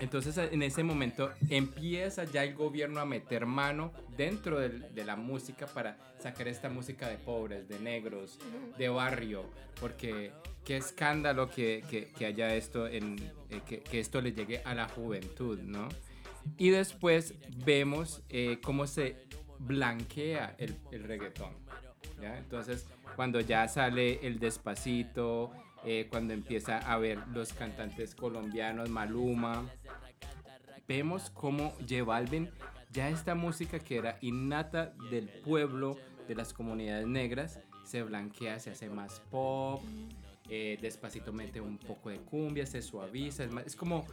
Entonces en ese momento empieza ya el gobierno a meter mano dentro de la música para sacar esta música de pobres, de negros, de barrio, porque qué escándalo que, que- que haya esto, en, eh, que, que esto le llegue a la juventud, ¿no? Y después vemos eh, cómo se blanquea el, el reggaetón. Entonces, cuando ya sale el despacito, eh, cuando empieza a ver los cantantes colombianos, Maluma, vemos cómo Balvin ya esta música que era innata del pueblo, de las comunidades negras, se blanquea, se hace más pop, eh, despacito mete un poco de cumbia, se suaviza, es, más- es como,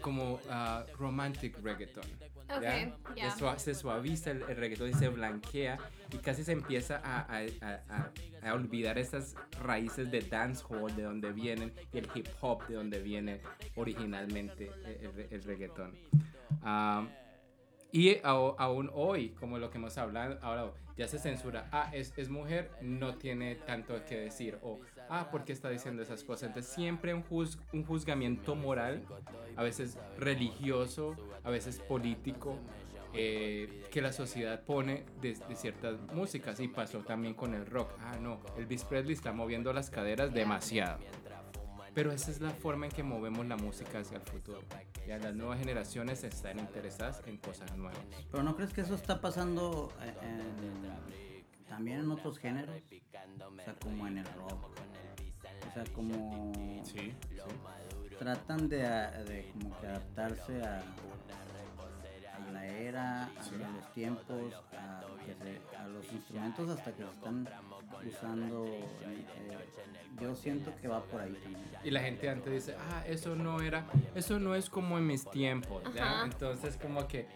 como ah, romantic reggaeton. ¿ya? Ok, ya. Se sua- Se suaviza el, el reggaetón y se blanquea y casi se empieza a, a- a- a- olvidar esas raíces de dancehall de donde vienen y el hip hop de donde viene originalmente el, el re- el reggaetón. Ah, y aún hoy, como lo que hemos hablado, hablado, ya se censura. Ah, es, es mujer, no tiene tanto que decir. O, ah, ¿por qué está diciendo esas cosas? Entonces siempre un, juz- un juzgamiento moral, a veces religioso, a veces político, eh, que la sociedad pone de, de ciertas músicas. Y pasó también con el rock. Ah, no, Elvis Presley está moviendo las caderas demasiado. Pero esa es la forma en que movemos la música hacia el futuro. Ya las nuevas generaciones están interesadas en cosas nuevas. Pero ¿no crees que eso está pasando eh, en- también en otros géneros? O sea, como en el rock. O sea, como Sí, tratan de, como que adaptarse a, a la era, a los tiempos, a, que se- a los instrumentos hasta que se están usando. eh, yo siento que va por ahí también. Y la gente antes dice, ah, eso no era, eso no es como en mis tiempos. Entonces como que,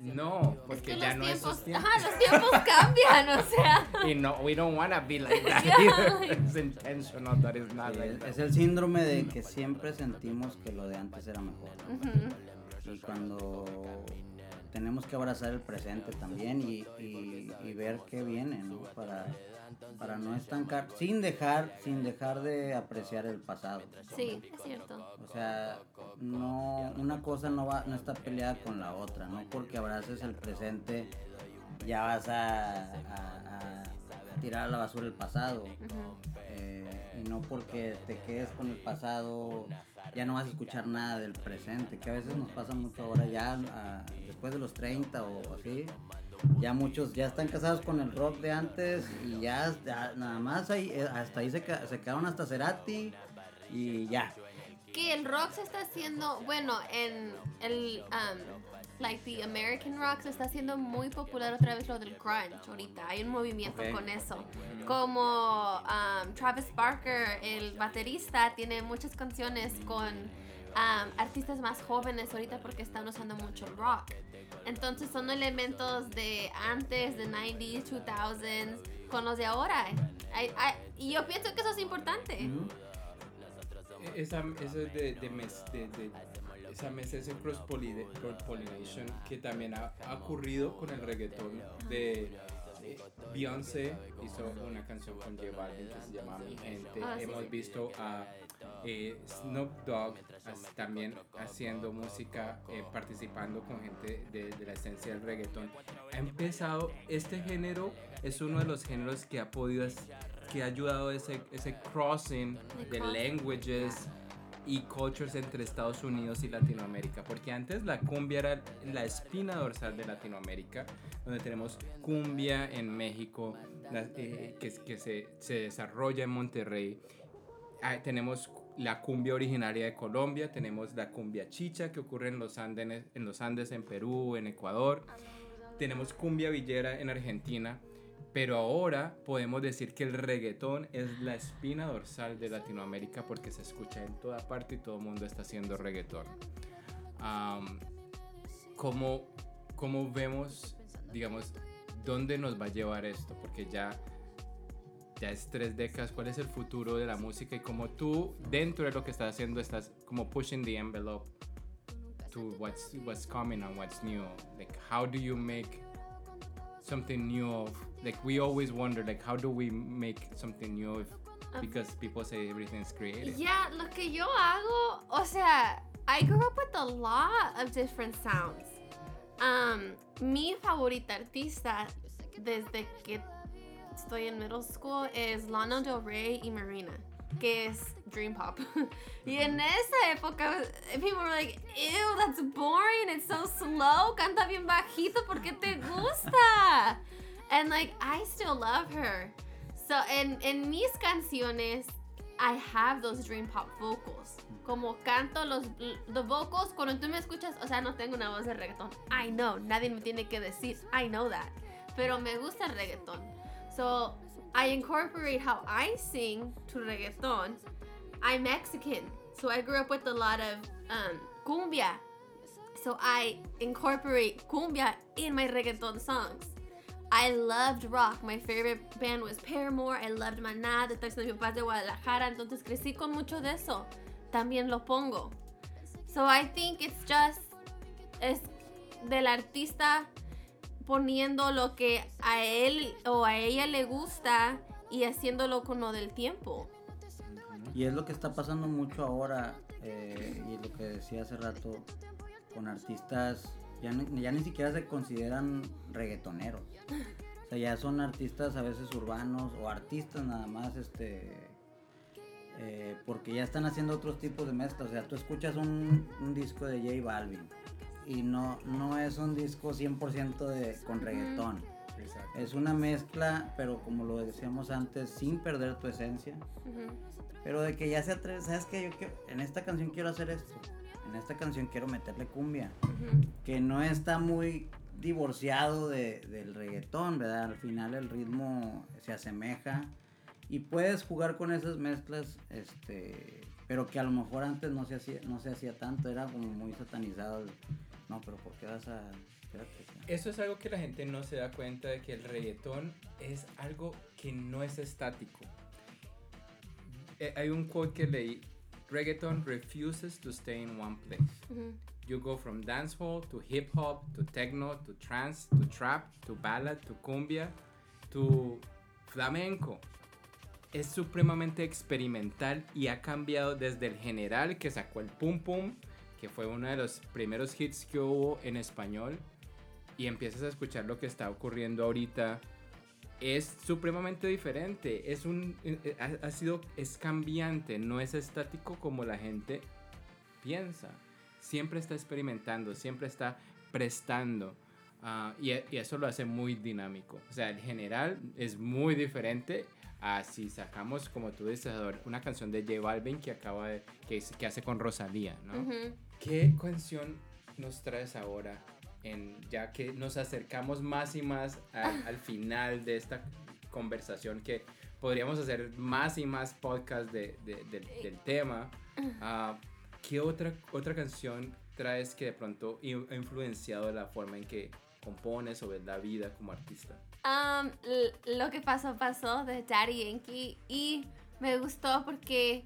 no, Es porque que ya no tiempos, es tiempos. ajá, los tiempos <laughs> cambian, o sea. Y no, we don't wanna be like <laughs> that Yeah. It's intentional, that is not like es, that. es el síndrome de que siempre sentimos que lo de antes era mejor. ¿no? Ujú. Y cuando tenemos que abrazar el presente también y, y- y ver qué viene, ¿no? Para, para no estancar, sin dejar, sin dejar de apreciar el pasado. Sí, es cierto. O sea, no, una cosa no va, no está peleada con la otra, no porque abraces el presente ya vas a, a- a tirar a la basura el pasado. Eh, y no porque te quedes con el pasado ya no vas a escuchar nada del presente, que a veces nos pasa mucho ahora ya después de los 30 o así. Ya muchos ya están casados con el rock de antes y ya, ya nada más ahí, eh, hasta ahí se, se quedaron hasta Cerati y ya. Que el rock se está haciendo, bueno, en el, um, like the American rock se está haciendo muy popular otra vez lo del grunge ahorita. Hay un movimiento con eso. Como um, Travis Barker, el baterista, tiene muchas canciones con um, artistas más jóvenes ahorita porque están usando mucho el rock. Entonces son elementos de antes, de 90s, 2000s, con los de ahora. Hay- hay- y yo pienso que eso es importante. Ujú. Esa, eso es de, de, mes, de, de- esa mesa, ese cross pollination que también ha, ha ocurrido con el reggaetón de Beyoncé hizo una canción con J Balvin que se llama Mi Gente. Sí. Hemos visto a eh, Snoop Dogg también haciendo música, eh, participando con gente de, de la esencia del reggaetón. Ha empezado, este género es uno de los géneros que ha podido, que ha ayudado ese, ese crossing de languages y cultures entre Estados Unidos y Latinoamérica, porque antes la cumbia era la espina dorsal de Latinoamérica, donde tenemos cumbia en México, la- eh, que, que se, se desarrolla en Monterrey, tenemos la cumbia originaria de Colombia, tenemos la cumbia chicha que ocurre en los, Andes, en los Andes en Perú, en Ecuador, tenemos cumbia villera en Argentina, pero ahora podemos decir que el reggaetón es la espina dorsal de Latinoamérica porque se escucha en toda parte y todo el mundo está haciendo reggaetón. Am, ¿cómo, ¿Cómo vemos, digamos, dónde nos va a llevar esto? Porque ya, ya es tres décadas, ¿cuál es el futuro de la música? Y como tú, dentro de lo que estás haciendo, estás como pushing the envelope to what's, what's coming and what's new. Like, how do you make something new of like we always wonder like how do we make something new if, because people say everything's creative Ya, lo que yo hago, o sea, I grew up with a lot of different sounds. Um, mi favorita artista desde que estoy en middle school es Lana Del Rey y Marina, que es Dream Pop. <laughs> y en esa época, people were like, ew, that's boring, it's so slow, canta bien bajito, ¿por qué te gusta? And like, I still love her. So, en, en mis canciones, I have those dream pop vocals. Como canto los the vocals, cuando tú me escuchas, o sea, no tengo una voz de reggaetón. I know, nadie me tiene que decir, I know that. Pero me gusta el reggaetón. So, I incorporate how I sing to reggaeton. I'm Mexican, so I grew up with a lot of um, cumbia. So I incorporate cumbia in my reggaeton songs. I loved rock. My favorite band was Paramore. I loved Maná. De de mi papá de Guadalajara. Entonces crecí con mucho de eso. También lo pongo. So I think it's just es del artista poniendo lo que a él o a ella le gusta y haciéndolo con lo del tiempo. Y es lo que está pasando mucho ahora, eh, y lo que decía hace rato, con artistas, ya, ni- ya ni siquiera se consideran reggaetoneros. O sea, ya son artistas a veces urbanos o artistas nada más, este, eh, porque ya están haciendo otros tipos de mezclas. O sea, tú escuchas un, un disco de J Balvin y no, no es un disco 100% de, con reggaetón. Exacto. Es una mezcla, pero como lo decíamos antes, sin perder tu esencia. Pero de que ya se atreve, ¿sabes qué? Yo quiero, en esta canción quiero hacer esto. En esta canción quiero meterle cumbia. Que no está muy divorciado de- del reggaetón, ¿verdad? Al final el ritmo se asemeja. Y puedes jugar con esas mezclas, este, pero que a lo mejor antes no se hacía, no se hacía tanto, era como muy satanizado. el, No, pero ¿por qué vas a...? espérate, Eso es algo que la gente no se da cuenta de que el reggaetón es algo que no es estático. Eh, hay un quote que leí, reggaeton refuses to stay in one place. You go from dancehall to hip hop to techno to trance to trap to ballad to cumbia to flamenco. Es supremamente experimental y ha cambiado desde el general que sacó el Pum Pum, que fue uno de los primeros hits que hubo en español, y empiezas a escuchar lo que está ocurriendo ahorita. Es supremamente diferente, es un, eh, ha, ha sido, es cambiante, no es estático como la gente piensa siempre está experimentando, siempre está prestando. ah, y, eso lo hace muy dinámico. O sea, el general es muy diferente a si sacamos, como tú dices, una canción de J Balvin que acaba que, hace con Rosalía, ¿no? Ujú. ¿Qué canción nos traes ahora? En, ya que nos acercamos más y más al, al final de esta conversación que podríamos hacer más y más podcasts de, de- del- del tema. Ah, ¿Qué otra, otra canción traes que de pronto ha influenciado la forma en que compones o ves la vida como artista? Um, lo que pasó, pasó de Daddy Yankee y me gustó porque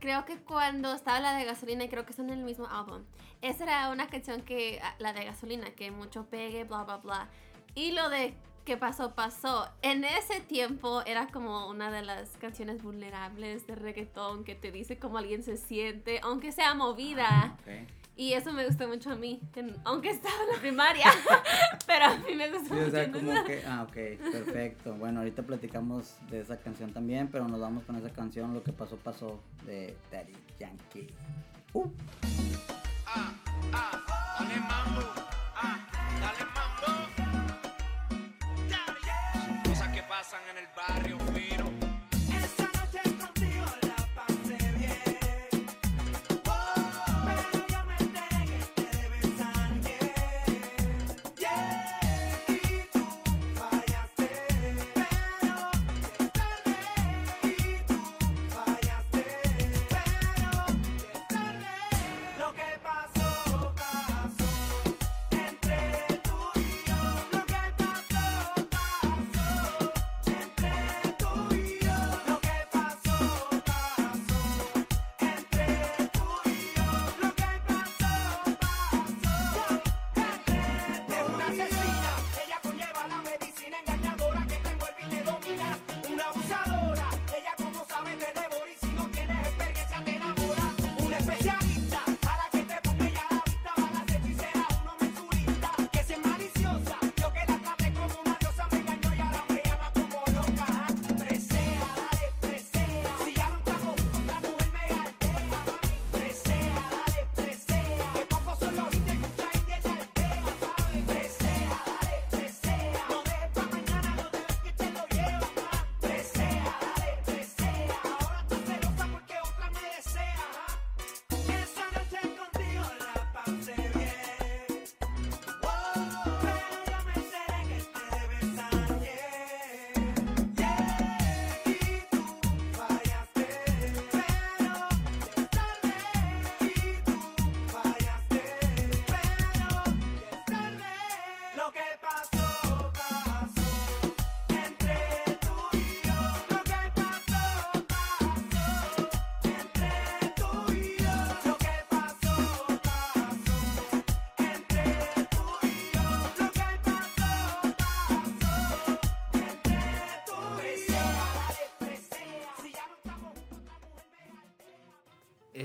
creo que cuando estaba la de gasolina, y creo que están en el mismo álbum, esa era una canción que, ah, la de gasolina, que mucho pegue, bla, bla, bla. Y lo de ¿Qué pasó? Pasó. En ese tiempo era como una de las canciones vulnerables de reggaetón que te dice cómo alguien se siente, aunque sea movida. Ok. Y eso me gustó mucho a mí, en- aunque estaba en la primaria. <laughs> <laughs> pero a mí me gustó Sí, o sea, mucho. como que, ah, ok, perfecto. Bueno, ahorita platicamos de esa canción también, pero nos vamos con esa canción, Lo que pasó, pasó, de Daddy Yankee. Uh. Dale mambo, ah, pasan en el barrio.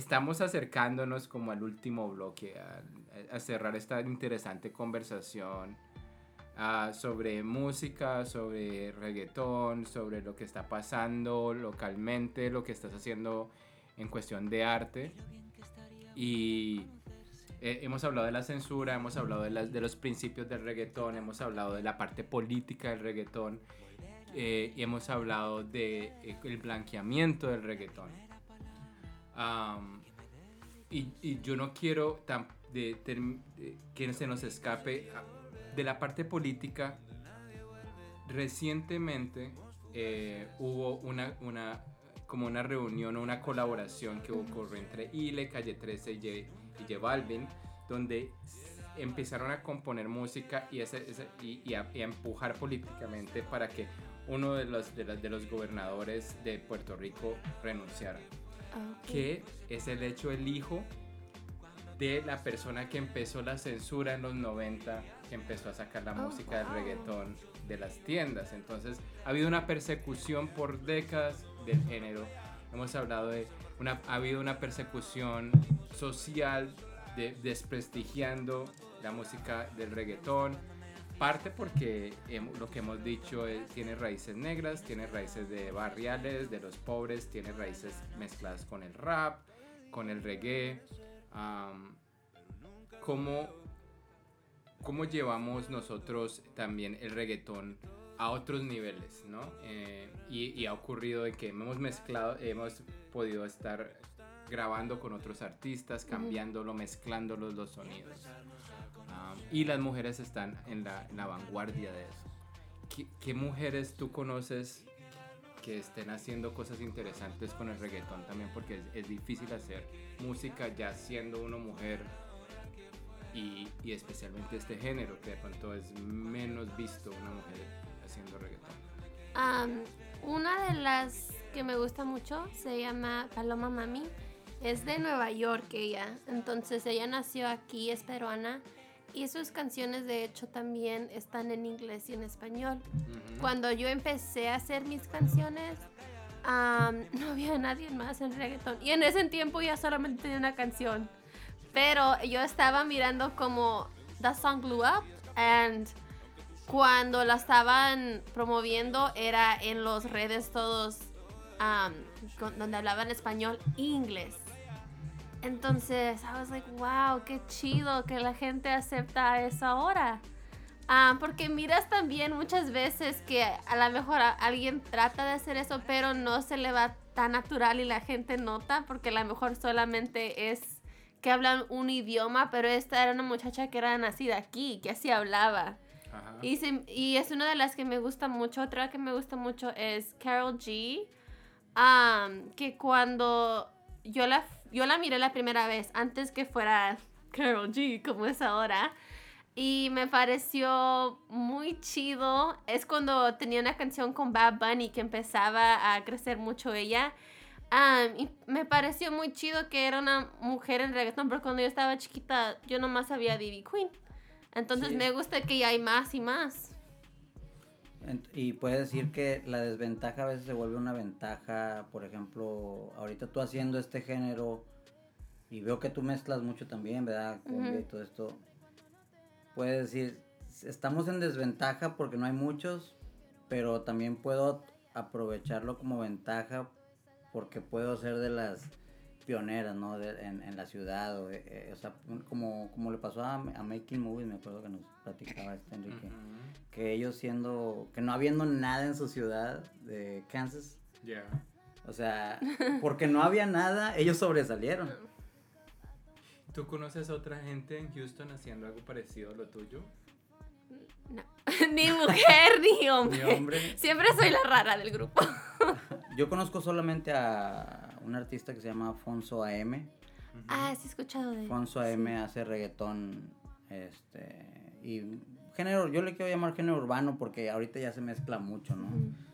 Estamos acercándonos como al último bloque, a, cerrar esta interesante conversación ah, sobre música, sobre reggaetón, sobre lo que está pasando localmente, lo que estás haciendo en cuestión de arte. Y eh, hemos hablado de la censura, hemos hablado de, las- de los principios del reggaetón, hemos hablado de la parte política del reggaetón eh, y hemos hablado del de, eh, blanqueamiento del reggaetón. Am, y, yo no quiero tam- de de que se nos escape de la parte política. Recientemente eh, hubo una, una, como una reunión o una colaboración que ocurrió entre ILE, Calle 13 y J, Balvin, donde empezaron a componer música y, ese- ese- y- a, empujar políticamente para que uno de los, de, las- de los gobernadores de Puerto Rico renunciara Ok. que es el hecho el hijo de la persona que empezó la censura en los 90, que empezó a sacar la Oh, música del wow. reggaetón de las tiendas. Entonces, ha habido una persecución por décadas del género. Hemos hablado de una, ha habido una persecución social de desprestigiando la música del reggaetón. Parte porque lo que hemos dicho es, tiene raíces negras, tiene raíces de barriales, de los pobres, tiene raíces mezcladas con el rap, con el reggae. am, ¿cómo, ¿Cómo llevamos nosotros también el reggaetón a otros niveles, ¿no? Eh, y, y ha ocurrido de que hemos mezclado, hemos podido estar grabando con otros artistas, cambiándolo, mezclándolos los sonidos. Y las mujeres están en la, en la vanguardia de eso. ¿Qué, qué mujeres tú conoces que estén haciendo cosas interesantes con el reggaetón también? Porque es, es difícil hacer música ya siendo una mujer y, y especialmente este género, que de pronto es menos visto una mujer haciendo reggaetón. Am, una de las que me gusta mucho se llama Paloma Mami. Es de Nueva York ella. Entonces ella nació aquí, es peruana. Y sus canciones de hecho también están en inglés y en español. Cuando yo empecé a hacer mis canciones, am, <laughs> no había nadie más en reggaeton. Y en ese tiempo ya solamente tenía una canción. Pero yo estaba mirando como The Song Blew Up and cuando la estaban promoviendo era en las redes todos con- donde hablaban español e inglés. Entonces, I was like, wow, qué chido que la gente acepta eso ahora. Ah, porque miras también muchas veces que a lo mejor alguien trata de hacer eso, pero no se le va tan natural y la gente nota porque a lo mejor solamente es que hablan un idioma, pero esta era una muchacha que era nacida aquí, que así hablaba. Ajá. Y, se- y es una de las que me gusta mucho. Otra que me gusta mucho es Carol G. Am, que cuando yo la, yo la miré la primera vez, antes que fuera Carol G, como es ahora. Y me pareció muy chido. Es cuando tenía una canción con Bad Bunny que empezaba a crecer mucho ella. Am, y me pareció muy chido que era una mujer en reggaetón, porque cuando yo estaba chiquita yo nomás sabía Diddy Queen. Entonces Sí. me gusta que ya hay más y más. Y puede decir que la desventaja a veces se vuelve una ventaja, por ejemplo, ahorita tú haciendo este género y veo que tú mezclas mucho también, ¿verdad? Cumbia y Ujú. todo esto. Puedes decir, estamos en desventaja porque no hay muchos, pero también puedo aprovecharlo como ventaja porque puedo ser de las pioneras, ¿no? De- en, en la ciudad, o, eh, eh, o sea, como, como le pasó a, a Making Movies, me acuerdo que nos platicaba este Enrique que ellos siendo, que no habiendo nada en su ciudad de Kansas, Ya. o sea, porque no había nada, ellos sobresalieron. ¿Tú conoces a otra gente en Houston haciendo algo parecido a lo tuyo? No. <laughs> ni mujer ni hombre. Mi hombre, Siempre soy la rara del grupo. yo conozco solamente a un artista que se llama Afonso AM. Ah, sí he escuchado de él. Afonso AM hace reggaetón, este, y género, yo le quiero llamar género urbano porque ahorita ya se mezcla mucho, ¿no?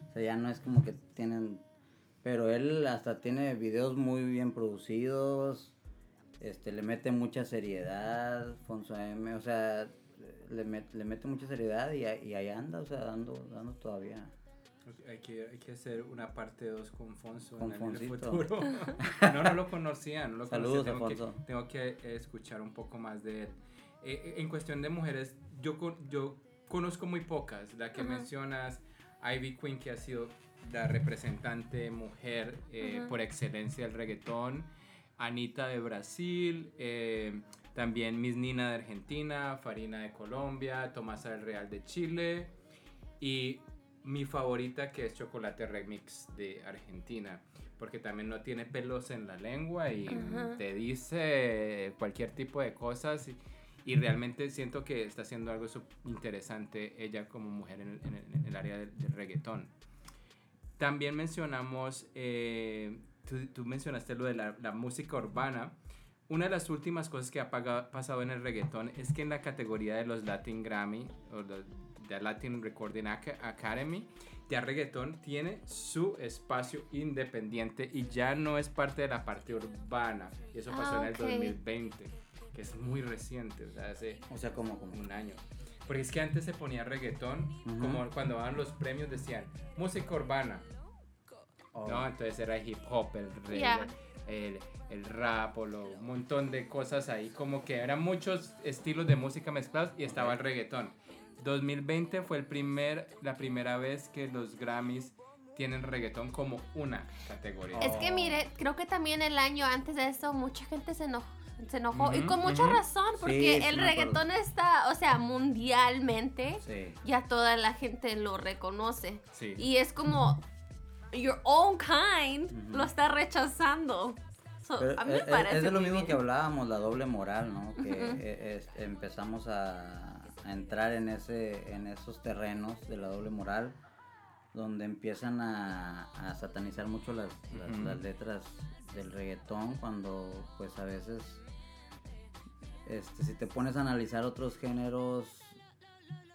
O sea, ya no es como que tienen. Pero él hasta tiene videos muy bien producidos. Este, le mete mucha seriedad. Fonso M. O sea, le, met- le mete mucha seriedad y, y ahí anda, o sea, dando, dando todavía. Hay que, hay que hacer una parte 2 con Fonso Con en el futuro. <laughs> no, no lo conocía, no lo Saludos, conocía. Tengo que, tengo que eh, escuchar un poco más de él. Eh, eh, en cuestión de mujeres, yo, con- yo conozco muy pocas. La que Ajá. mencionas, Ivy Queen, que ha sido la representante mujer eh, Ajá. por excelencia del reggaetón. Anita de Brasil, eh, también Miss Nina de Argentina, Farina de Colombia, Tomasa del Real de Chile y mi favorita que es Chocolate Remix de Argentina, porque también no tiene pelos en la lengua y Ajá. te dice cualquier tipo de cosas y, y realmente siento que está haciendo algo interesante ella como mujer en el, en el- en el área del, del reggaetón. También mencionamos, eh, tú, tú mencionaste lo de la, la música urbana. Una de las últimas cosas que ha pasado en el reggaetón es que en la categoría de los Latin Grammy o los de Latin Recording Aca- Academy, ya reggaetón tiene su espacio independiente y ya no es parte de la parte urbana. Y eso pasó Ah, en el ok. 2020, que es muy reciente, o sea, hace O sea, como, como. un año. Porque es que antes se ponía reggaetón, Ujú. como cuando daban los premios decían música urbana, Oh, ¿no? Entonces era hip hop, el reggae, Ya. el, el rap o lo, un montón de cosas ahí, como que eran muchos estilos de música mezclados y estaba el reggaetón. 2020 fue el primer, la primera vez que los Grammys tienen reggaetón como una categoría. Es que mire, creo que también el año antes de eso mucha gente se enojó. Se enojó y con mucha razón, porque sí el reggaetón está, o sea, mundialmente, Sí. ya toda la gente lo reconoce. Sí. Y es como, your own kind lo está rechazando. So, Pero a mí es, me parece es de lo mismo que hablábamos, la doble moral, ¿no? Que es- empezamos a, a entrar en, ese, en esos terrenos de la doble moral, donde empiezan a, a satanizar mucho las, las- las letras del reggaetón, cuando pues a veces, este, si te pones a analizar otros géneros,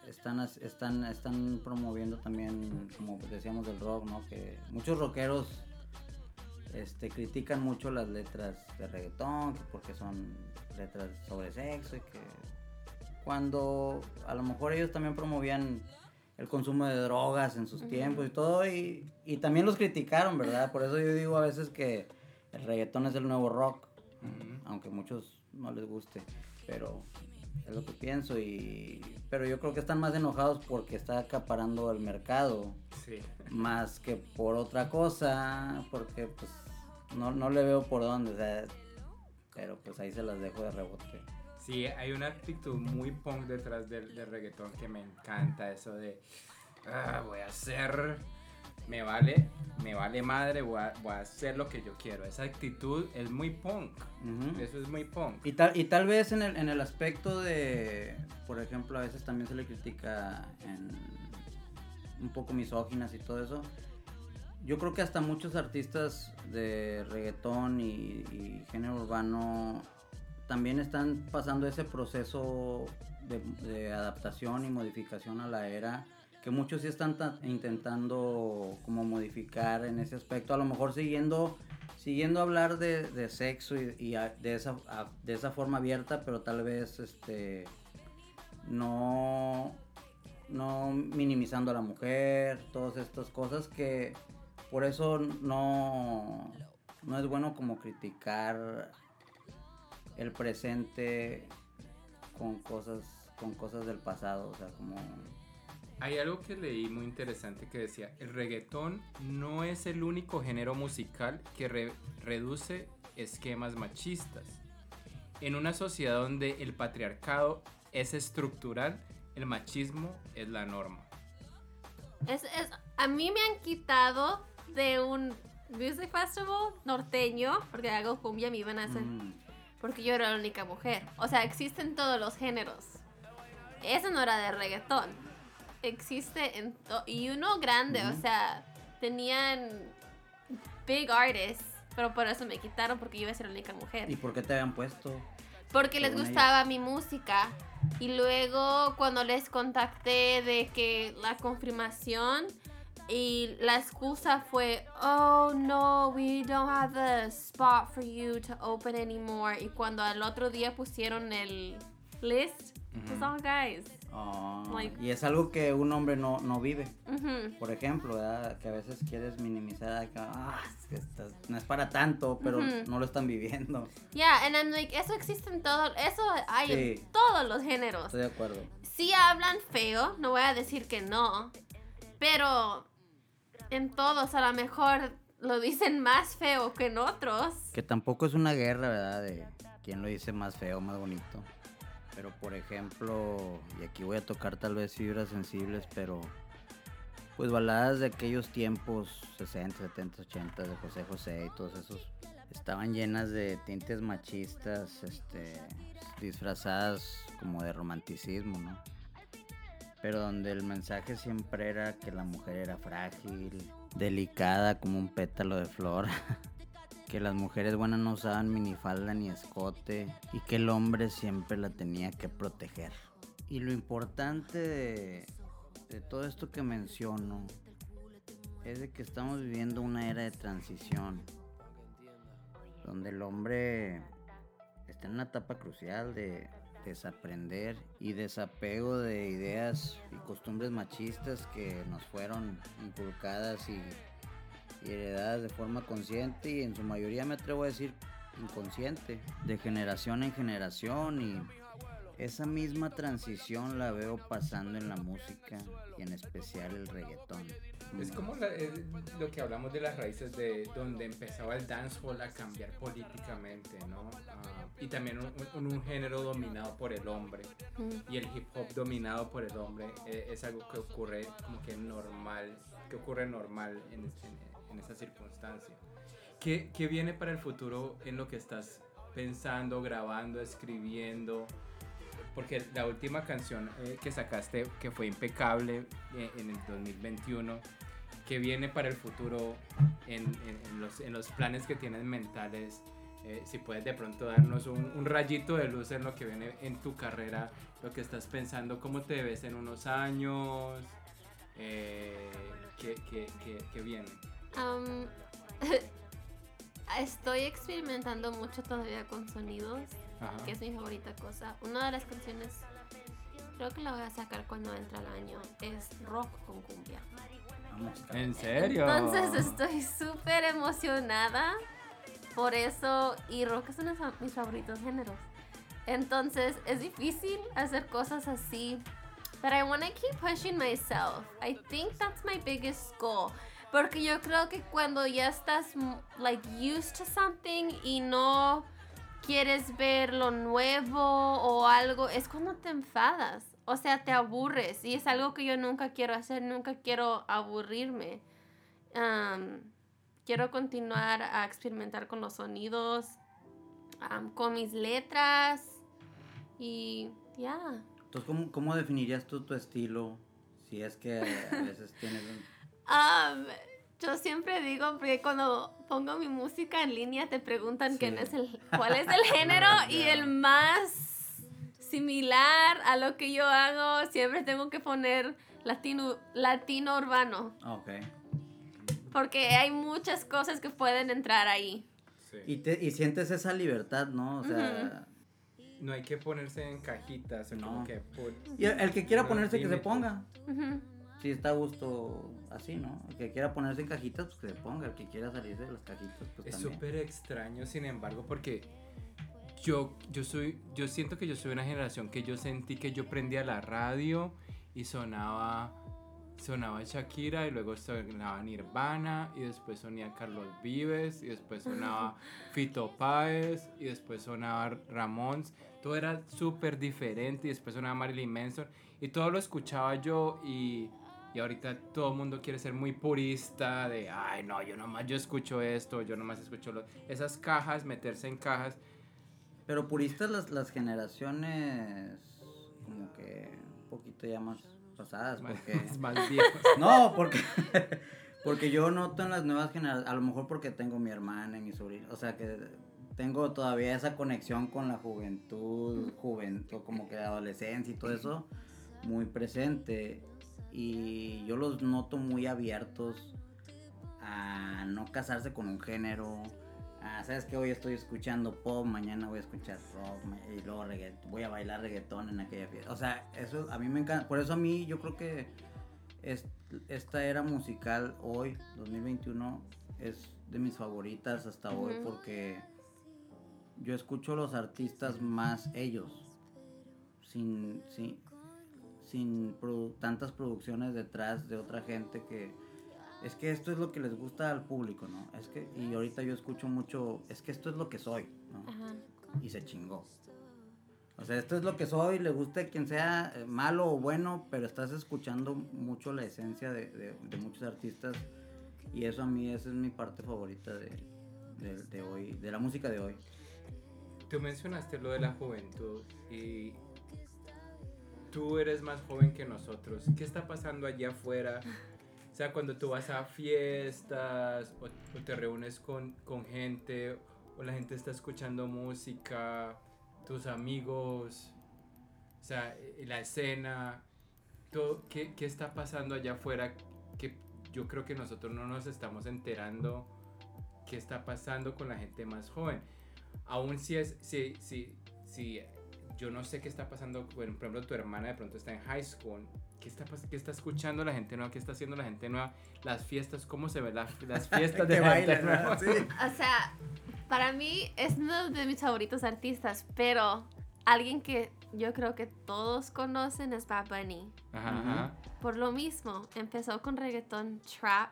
están, están, están promoviendo también, como decíamos del rock, ¿no? Que muchos rockeros este, critican mucho las letras de reggaetón, que porque son letras sobre sexo y que cuando a lo mejor ellos también promovían el consumo de drogas en sus tiempos y todo, y, y también los criticaron, ¿verdad? Por eso yo digo a veces que el reggaetón es el nuevo rock, aunque a muchos no les guste, pero es lo que pienso, y pero yo creo que están más enojados porque está acaparando el mercado, Sí. más que por otra cosa, porque pues no, no le veo por dónde, o sea, pero pues ahí se las dejo de rebote. Sí, hay una actitud muy punk detrás del, del reggaetón que me encanta, eso de, "Ah, voy a hacer, me vale, me vale madre, voy a, voy a hacer lo que yo quiero. Esa actitud es muy punk, eso es muy punk. Y tal, y tal vez en el, en el aspecto de, por ejemplo, a veces también se le critica en un poco misóginas y todo eso. Yo creo que hasta muchos artistas de reggaetón y, y género urbano también están pasando ese proceso de, adaptación y modificación a la era que muchos sí están ta- intentando como modificar en ese aspecto, a lo mejor siguiendo siguiendo hablar de, sexo y, de esa de esa forma abierta, pero tal vez este no no minimizando a la mujer, todas estas cosas que por eso no no es bueno como criticar el presente con cosas con cosas del pasado, o sea, como Hay algo que leí muy interesante que decía, el reggaetón no es el único género musical que re- reduce esquemas machistas. En una sociedad donde el patriarcado es estructural, el machismo es la norma. Es, es- a mí me han quitado de un music festival norteño, porque hago cumbia, me iban a hacer, mm, porque yo era la única mujer. O sea, existen todos los géneros. Eso no era de reggaetón. Existe en y uno grande, o Ujú. sea, tenían big artists, pero por eso me quitaron porque yo iba a ser la única mujer. ¿Y por qué te habían puesto? Porque les gustaba mi música. Y luego cuando les contacté de que la confirmación y la excusa fue, oh no, we don't have the spot for you to open anymore. Y cuando al otro día pusieron el list, pues Ujú. all guys. Ah, Like- y es algo que un hombre no, no vive. Por ejemplo, ¿verdad? que a veces quieres minimizar, que, ah, es que estás- no es para tanto, pero no lo están viviendo. Yeah, and I'm like, eso existe en todo, eso hay en Sí. todos los géneros. Estoy de acuerdo. sí hablan feo, no voy a decir que no, pero en todos a lo mejor lo dicen más feo que en otros. Que tampoco es una guerra, ¿verdad? De quién lo dice más feo, más bonito. Pero por ejemplo, y aquí voy a tocar tal vez fibras sensibles, pero pues baladas de aquellos tiempos, 60, 70, 80, de José José y todos esos, estaban llenas de tintes machistas, este, disfrazadas como de romanticismo, ¿no? Pero donde el mensaje siempre era que la mujer era frágil, delicada como un pétalo de flor. <laughs> que las mujeres buenas no usaban minifalda ni escote y que el hombre siempre la tenía que proteger. Y lo importante de, todo esto que menciono es de que estamos viviendo una era de transición donde el hombre está en una etapa crucial de desaprender y desapego de ideas y costumbres machistas que nos fueron inculcadas y y heredadas de forma consciente y en su mayoría me atrevo a decir inconsciente, de generación en generación y esa misma transición la veo pasando en la música y en especial el reggaetón. Es como la- eh, lo que hablamos de las raíces de donde empezaba el dancehall a cambiar políticamente, ¿no? Ah, y también un, un- un género dominado por el hombre. Mm. Y el hip hop dominado por el hombre eh, es algo que ocurre como que normal, que ocurre normal en, en- en esa circunstancia. ¿Qué, ¿Qué viene para el futuro en lo que estás pensando, grabando, escribiendo? Porque la última canción eh, que sacaste, que fue impecable eh, en el 2021, ¿qué viene para el futuro en, los, en los planes que tienes mentales? Eh, si puedes de pronto darnos un, rayito de luz en lo que viene en tu carrera, lo que estás pensando, cómo te ves en unos años, eh, ¿qué, qué- qué- viene? Am, <laughs> estoy experimentando mucho todavía con sonidos, Ajá. que es mi favorita cosa. Una de las canciones creo que la voy a sacar cuando entre el año. Es rock con cumbia. Vamos, ¿En serio? Entonces estoy súper emocionada por eso y rock es uno de mis favoritos géneros. Entonces es difícil hacer cosas así. But I want to keep pushing myself. I think that's my biggest goal. Porque yo creo que cuando ya estás like used to something y no quieres ver lo nuevo o algo, es cuando te enfadas. O sea, te aburres. Y es algo que yo nunca quiero hacer. Nunca quiero aburrirme. Um, quiero continuar a experimentar con los sonidos, um, con mis letras. Y ya. Entonces, ¿cómo, ¿cómo definirías tú tu estilo? Si es que a veces tienes un... <laughs> Um, yo siempre digo, porque cuando pongo mi música en línea te preguntan quién Sí. es el, cuál es el <laughs> género y el más similar a lo que yo hago, siempre tengo que poner latino, latino urbano, Ah, Ok. porque hay muchas cosas que pueden entrar ahí. Sí. Y, te, y sientes esa libertad, ¿no? O sea, No hay que ponerse en cajitas o como No. que por- y el, el que quiera ponerse que se ponga. Si está a gusto así, ¿no? El que quiera ponerse en cajitas, pues que se ponga. El que quiera salirse de las cajitas, pues Es súper extraño, sin embargo, porque yo, yo soy, yo siento que yo soy una generación que yo sentí que yo prendía la radio y sonaba, sonaba Shakira y luego sonaba Nirvana y después sonaba Carlos Vives y después sonaba <laughs> Fito Páez y después sonaba Ramón. Todo era súper diferente y después sonaba Marilyn Manson y todo lo escuchaba yo y... Y ahorita todo el mundo quiere ser muy purista de, ay, no, yo nomás yo escucho esto, yo nomás escucho lo... esas cajas, meterse en cajas. Pero puristas las, las generaciones como que un poquito ya más pasadas, más- porque... <laughs> más viejos. No, porque, <laughs> porque yo noto en las nuevas generaciones, a lo mejor porque tengo mi hermana y mi sobrino, o sea que tengo todavía esa conexión con la juventud, juventud, como que adolescencia y todo eso, muy presente. Y yo los noto muy abiertos a no casarse con un género. a, Sabes que hoy estoy escuchando pop, mañana voy a escuchar rock y luego reggaet- voy a bailar reggaetón en aquella fiesta. O sea, eso a mí me encanta. Por eso a mí yo creo que es- esta era musical hoy, 2021, es de mis favoritas hasta hoy porque yo escucho a los artistas más ellos, sin, sin, sin produ- tantas producciones detrás de otra gente que... Es que esto es lo que les gusta al público, ¿no? Es que, y ahorita yo escucho mucho, es que esto es lo que soy, ¿no? Ajá. y se chingó. O sea, esto es lo que soy, le guste quien sea eh, malo o bueno, pero estás escuchando mucho la esencia de, de- de muchos artistas y eso a mí esa es mi parte favorita de, de- de hoy, de la música de hoy. Tú mencionaste lo de la juventud y tú eres más joven que nosotros. ¿Qué está pasando allá afuera? O sea, cuando tú vas a fiestas o, te reúnes con, con gente o la gente está escuchando música, tus amigos, o sea, eh, la escena, ¿qué, ¿qué está pasando allá afuera que yo creo que nosotros no nos estamos enterando qué está pasando con la gente más joven? aún si es, si, si, si yo no sé qué está pasando, bueno, por ejemplo, tu hermana de pronto está en high school, ¿qué está, qué está escuchando la gente nueva? ¿Qué está haciendo la gente nueva? Las fiestas, ¿cómo se ven la- las fiestas <laughs> de la gente bailan, nueva? Sí. O sea, para mí es uno de mis favoritos artistas, pero alguien que yo creo que todos conocen es Bad Bunny. Ajá, ajá. Por lo mismo, empezó con reggaeton trap,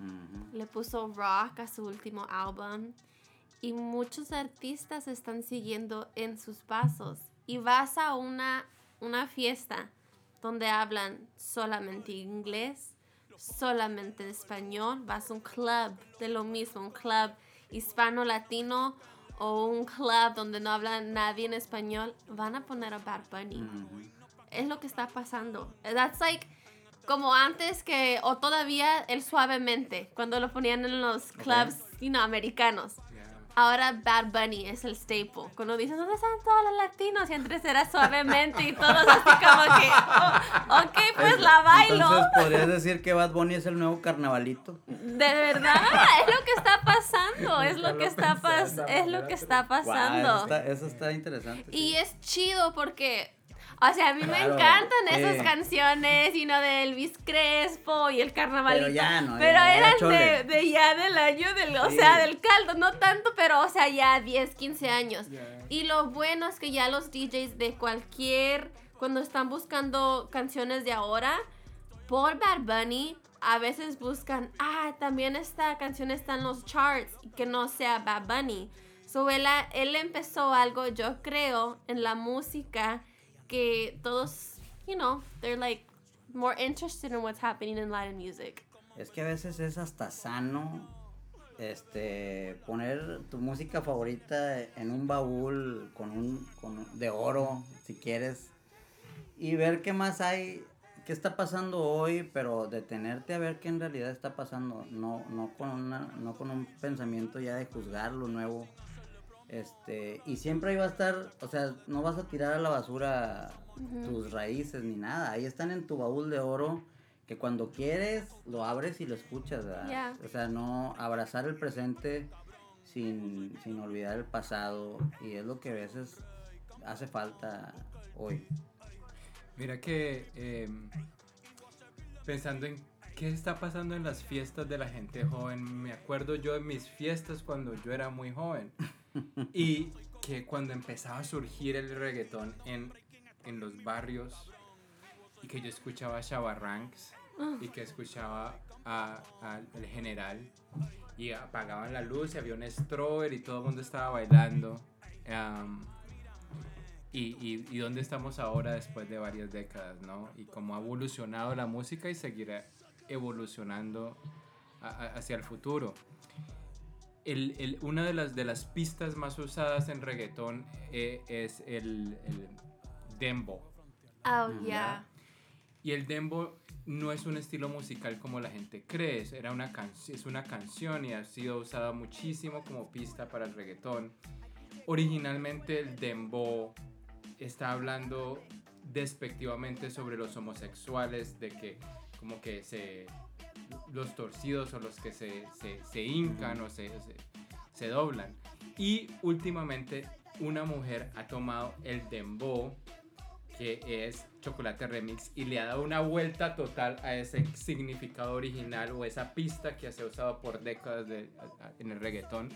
Ujú. le puso rock a su último álbum y muchos artistas están siguiendo en sus pasos. Y vas a una, una fiesta donde hablan solamente inglés, solamente español, vas a un club de lo mismo, un club hispano-latino o un club donde no habla nadie en español, van a poner a Bad Bunny es lo que está pasando. That's like como antes que o todavía el suavemente cuando lo ponían en los clubs, you know, americanos. Ahora Bad Bunny es el staple. Cuando dices, ¿dónde están todos los latinos? Y antes era suavemente y todos así como que, "Oh, ok, pues la bailo. Entonces podrías decir que Bad Bunny es el nuevo carnavalito. De verdad, es lo que está pasando, es lo que está pas es lo que está pasando. eso, está, eso está interesante. Y sí. es chido porque O sea, a mí me encantan esas canciones, y no de Elvis Crespo y el carnavalito. Pero ya no, Pero ya, ya eran chole. de, de ya del año del, o Sí. sea, del caldo, no tanto, pero o sea, ya 10, 15 años. Y lo bueno es que ya los DJs de cualquier, cuando están buscando canciones de ahora, por Bad Bunny, a veces buscan, ah, también esta canción está en los charts, y que no sea Bad Bunny. So, él, él empezó algo, yo creo, en la música, que todos, you know, they're like more interested in what's happening in Latin music. Es que a veces es hasta sano este poner tu música favorita en un baúl con un, con de oro, si quieres, y ver qué más hay, qué está pasando hoy, pero detenerte a ver qué en realidad está pasando, no, no con una, no con un pensamiento ya de juzgar lo nuevo. Este, y siempre ahí va a estar, o sea, no vas a tirar a la basura tus raíces ni nada, ahí están en tu baúl de oro que cuando quieres lo abres y lo escuchas. O sea, no abrazar el presente sin, sin olvidar el pasado y es lo que a veces hace falta hoy. Mira que eh, pensando en qué está pasando en las fiestas de la gente joven, me acuerdo yo de mis fiestas cuando yo era muy joven y que cuando empezaba a surgir el reggaetón en, en los barrios y que yo escuchaba a y que escuchaba a, a El General y apagaban la luz y había un strober y todo el mundo estaba bailando. Am, y, y, y dónde estamos ahora después de varias décadas, ¿no? Y cómo ha evolucionado la música y seguirá evolucionando a- a- hacia el futuro. El, el- una de las, de las pistas más usadas en reggaetón eh, es el, el dembow. Oh, yeah. Y el dembow no es un estilo musical como la gente cree, es, era una can- es una canción y ha sido usada muchísimo como pista para el reggaetón. Originalmente el dembow está hablando despectivamente sobre los homosexuales, de que como que se los torcidos o los que se, se, se hincan o se, se, se doblan. Y últimamente una mujer ha tomado el dembow que es Chocolate Remix y le ha dado una vuelta total a ese significado original o esa pista que se ha usado por décadas de- en el reggaetón.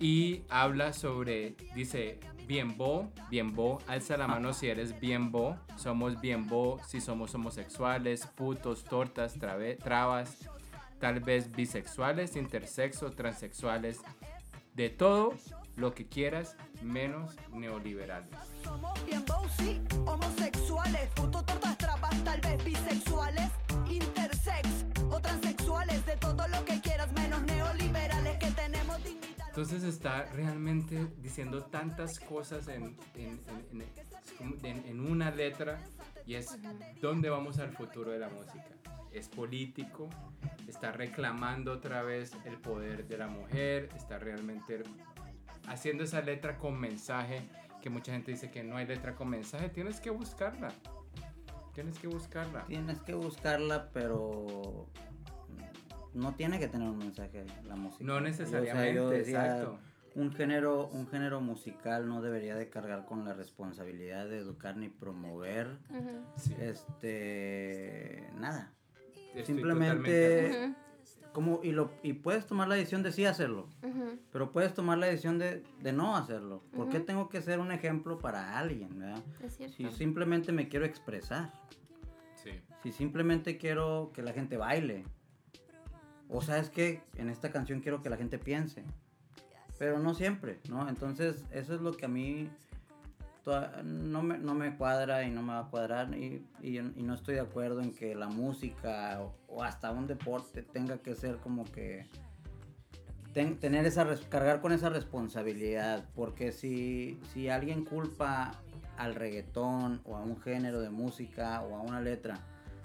Y habla sobre, dice, bien bo, bien bo, alza la mano si eres bien bo, somos bien bo si somos homosexuales, putos, tortas, trave- trabas, tal vez bisexuales, intersexo, transexuales, de todo lo que quieras, menos neoliberales. Somos bien bossy, homosexuales, puto tortas trabas, tal vez bisexuales, Entonces está realmente diciendo tantas cosas en, en- en- en- es como en- en una letra y es dónde vamos al futuro de la música. Es político, está reclamando otra vez el poder de la mujer, está realmente haciendo esa letra con mensaje que mucha gente dice que no hay letra con mensaje, tienes que buscarla. Tienes que buscarla. Tienes que buscarla, pero no tiene que tener un mensaje la música. No Yo, o sea, necesariamente, yo decía, exacto. Un género, un género musical no debería de cargar con la responsabilidad de educar ni promover. Sí, este nada. estoy simplemente-. Como, y lo, y puedes tomar la decisión de sí hacerlo, pero puedes tomar la decisión de, de no hacerlo. ¿Por qué Ujú. tengo que ser un ejemplo para alguien? verdad? Es cierto. Si simplemente me quiero expresar. Sí. Si simplemente quiero que la gente baile. O sabes que en esta canción quiero que la gente piense. Pero no siempre, ¿no? Entonces eso es lo que a mí no, me, no me cuadra y no me va a cuadrar. Y, y- no estoy de acuerdo en que la música o, hasta un deporte tenga que ser como que... ten- tener esa cargar con esa responsabilidad. Porque si, si alguien culpa al reggaetón o a un género de música o a una letra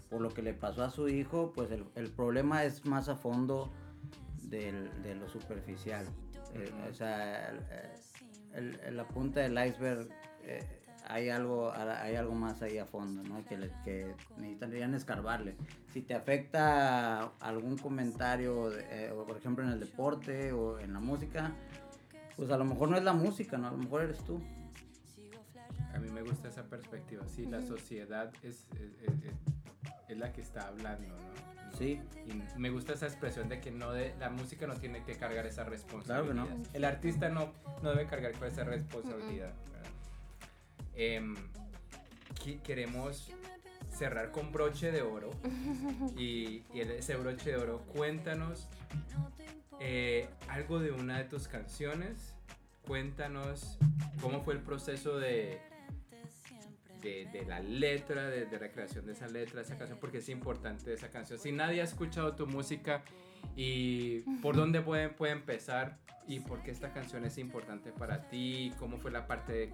por lo que le pasó a su hijo, pues el, el problema es más a fondo del- de lo superficial. Eh, o sea, el- la punta del iceberg, eh, hay, algo, hay algo más ahí a fondo, ¿no? Que, le- que necesitarían escarbarle. Si te afecta algún comentario, de- eh, o por ejemplo en el deporte o en la música, pues a lo mejor no es la música, ¿no? A lo mejor eres tú. A mí me gusta esa perspectiva. Sí, la sociedad es, es, es- es- es la que está hablando, ¿no? Sí, Y me gusta esa expresión de que no de, la música no tiene que cargar esa responsabilidad. Claro que no. El artista no, no debe cargar con esa responsabilidad. Em, queremos cerrar con broche de oro. <laughs> y, y ese broche de oro, cuéntanos eh, algo de una de tus canciones. Cuéntanos cómo fue el proceso de, de, de la letra, de, de la creación de esa letra, de esa canción, porque es importante esa canción. Si nadie ha escuchado tu música y por dónde puede, puede empezar y por qué esta canción es importante para ti, cómo fue la parte de,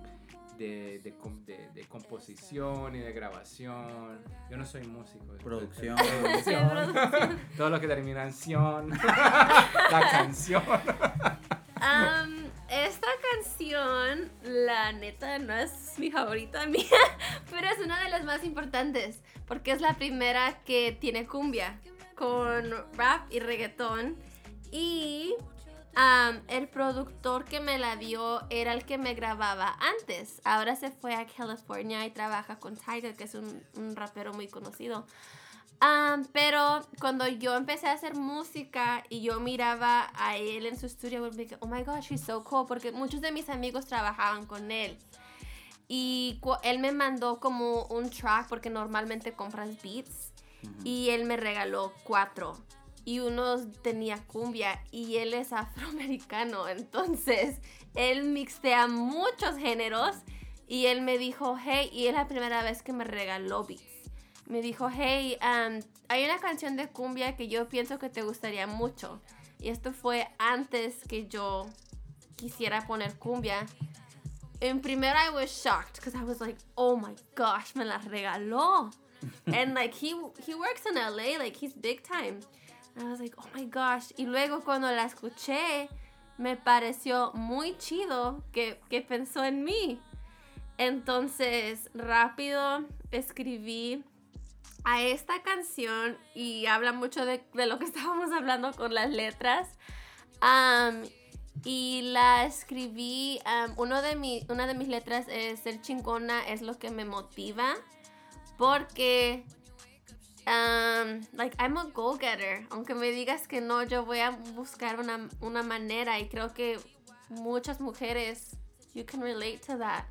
de, de de- de composición y de grabación. Yo no soy músico. Producción. <laughs> Producción. Todo lo que termina en ción. <laughs> la canción. Am, esta canción, la neta, no es mi favorita <laughs> mía, pero es una de las más importantes, porque es la primera que tiene cumbia, con rap y reggaetón. Y el productor que me la dio era el que me grababa antes. Ahora se fue a California y trabaja con Tiger, que es un rapero muy conocido. Um, pero cuando yo empecé a hacer música y yo miraba a él en su estudio, me dije, oh my gosh, he's so cool, porque muchos de mis amigos trabajaban con él. Y él me mandó como un track, porque normalmente compras beats, y él me regaló cuatro. Y uno tenía cumbia, y él es afroamericano, <laughs> entonces él mixtea muchos géneros, y él me dijo, hey, y es la primera vez que me regaló beats me dijo, hey, um, hay una canción de cumbia que yo pienso que te gustaría mucho. Y esto fue antes que yo quisiera poner cumbia. En primero I was shocked because I was like, oh my gosh, me la regaló. <laughs> and like he he works in LA, like he's big time. And I was like, oh my gosh. Y luego cuando la escuché, me pareció muy chido que, que pensó en mí. Entonces, rápido escribí a esta canción y habla mucho de, lo que <laughs> estábamos hablando con las letras. Y la escribí, uno de una de mis letras es ser chingona es lo que me motiva porque um, like I'm a go-getter. Aunque me digas que no, yo voy a buscar una, una manera y creo que muchas mujeres you can relate to that.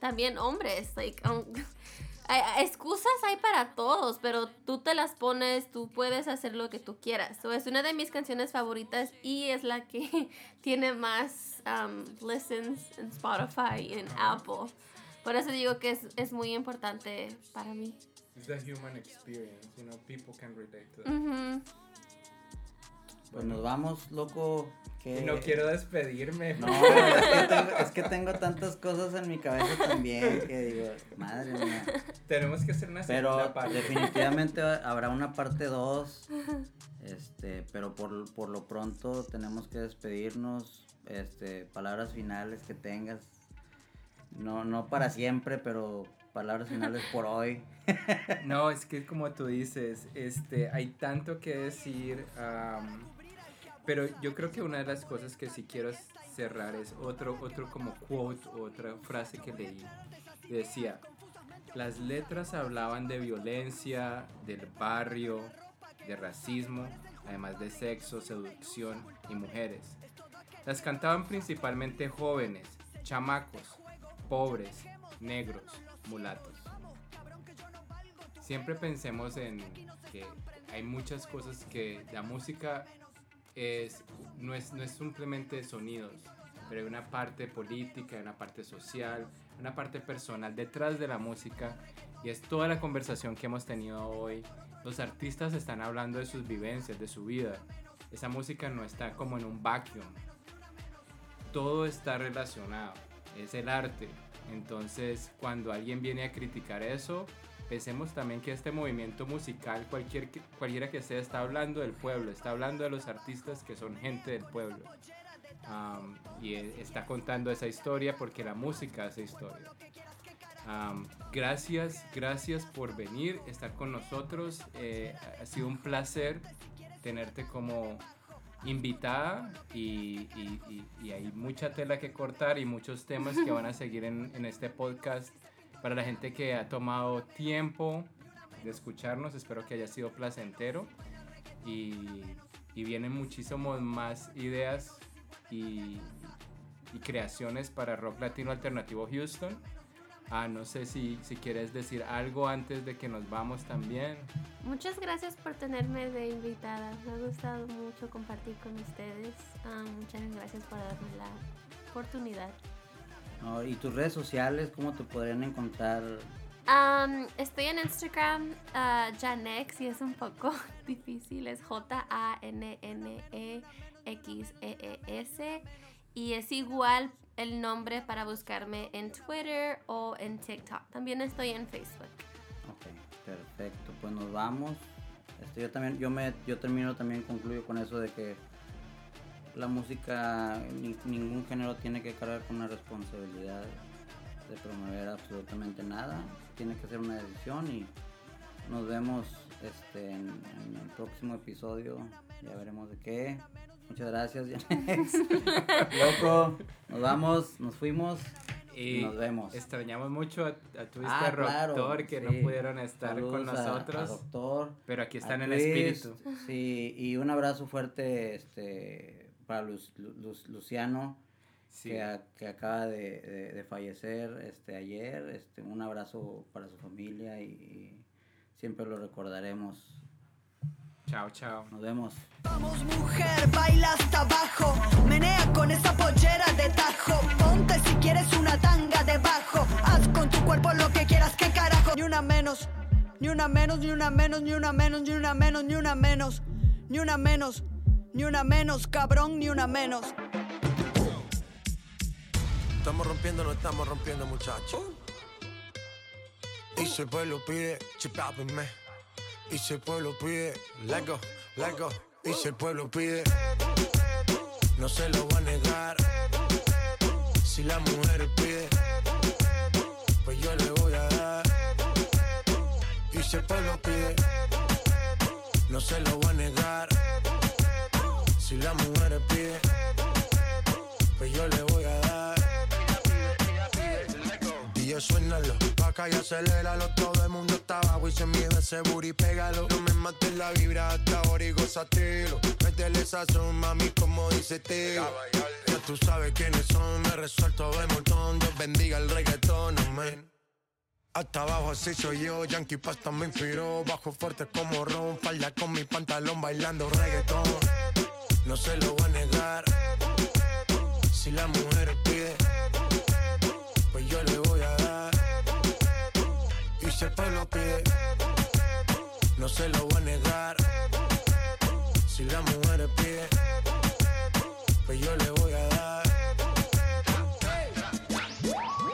También hombres, like <laughs> hay- excusas hay para todos, pero tú te las pones, tú puedes hacer lo que tú quieras. So, es una de mis canciones favoritas y es la que <laughs> tiene más um, listens en Spotify y en Apple. Por eso digo que es, es muy importante para mí. It's the human experience, you know, people can relate to that. Ujú. Pues nos vamos, loco. Que... Y no quiero despedirme. No, <laughs> es que, tengo, es que tengo tantas cosas en mi cabeza también que digo, madre mía. Tenemos que hacer una Pero segunda parte. definitivamente habrá una parte 2. Este, pero por, por lo pronto tenemos que despedirnos. Este, palabras finales que tengas. No, no para siempre, pero palabras finales por hoy. <laughs> No, es que como tú dices, este, hay tanto que decir, pero yo creo que una de las cosas que sí quiero cerrar es otro, otro como quote, otra frase que leí. Decía, las letras hablaban de violencia, del barrio, de racismo, además de sexo, seducción y mujeres. Las cantaban principalmente jóvenes, chamacos, pobres, negros, mulatos. Siempre pensemos en que hay muchas cosas que la música es, no, es, no es simplemente sonidos, pero hay una parte política, hay una parte social, una parte personal detrás de la música y es toda la conversación que hemos tenido hoy. Los artistas están hablando de sus vivencias, de su vida. Esa música no está como en un vacuum. Todo está relacionado. Es el arte. Entonces, cuando alguien viene a criticar eso, pensemos también que este movimiento musical, cualquier, cualquiera que sea, está hablando del pueblo, está hablando de los artistas que son gente del pueblo. Am, y e- está contando esa historia porque la música hace historia. Gracias, gracias por venir, estar con nosotros. Eh, ha sido un placer tenerte como invitada y, hay mucha tela que cortar y muchos temas que van a seguir en este podcast. Para la gente que ha tomado tiempo de escucharnos, espero que haya sido placentero y, y vienen muchísimos más ideas y, y creaciones para Rock Latino Alternativo Houston. Ah, no sé si, si quieres decir algo antes de que nos vamos también. Muchas gracias por tenerme de invitada. Me ha gustado mucho compartir con ustedes. Ah, muchas gracias por darme la oportunidad. ¿Y tus redes sociales, cómo te podrían encontrar? Am, estoy en Instagram, ah, Janex, y es un poco <laughs> difícil. Es J-A-N-N-E-X-E-E-S. Y es igual el nombre para buscarme en Twitter o en TikTok. También estoy en Facebook. Ok, perfecto. Pues nos vamos. Este, yo también, yo me, yo termino también, concluyo con eso de que la música, ni- ningún género tiene que cargar con una responsabilidad de promover absolutamente nada. Tiene que ser una decisión y nos vemos este, en, en el próximo episodio. Ya veremos de qué. Muchas gracias, <laughs> Janex. Loco, nos vamos, nos fuimos. Y Nos vemos. Extrañamos mucho a, a tu Ah, este claro, doctor que no pudieron estar con Saludos a- a nosotros. doctor. pero aquí están en Chris, espíritu. Sí, y un abrazo fuerte este, para Luz, Luz, Luciano, sí. que, a, que, acaba de, de, de, fallecer este, ayer. Este, un abrazo para su familia y, y siempre lo recordaremos. Chao, chao. Nos vemos. Vamos mujer, baila hasta abajo. Menea con esa pollera de tajo. Ponte si quieres una tanga debajo. Haz con tu cuerpo lo que quieras, qué carajo. Ni una menos, ni una menos, ni una menos, ni una menos, ni una menos, ni una menos, ni una menos. Ni una menos cabrón, ni una menos. Estamos rompiendo, no estamos rompiendo, muchachos. Y si el pueblo pide, chipápenme. Y si el pueblo pide, let go, let go. Y si el pueblo pide, no se lo va a negar. Si la mujer pide, pues yo le voy a dar. Y si el pueblo pide, no se lo va a negar. Si la mujer pide, pues yo le voy a dar. DJ suénalo, pa' acá y aceléralo. Todo el mundo está abajo y se mide ese booty, pégalo. No me mates la vibra hasta ahora y gózatelo Métele sazón, mami, como dice tío Ya tú sabes quiénes son, me resuelto de montón. Dios bendiga el reggaetón, amén. Hasta abajo así soy yo, Yankee Pasta me inspiró Bajo fuerte como Ron, falda con mi pantalón bailando reggaetón No se lo voy a negar Si la mujer pide pues yo le voy a dar. Y si el pueblo pide, no se lo voy a negar. Si la mujer pide, pues yo le voy a dar.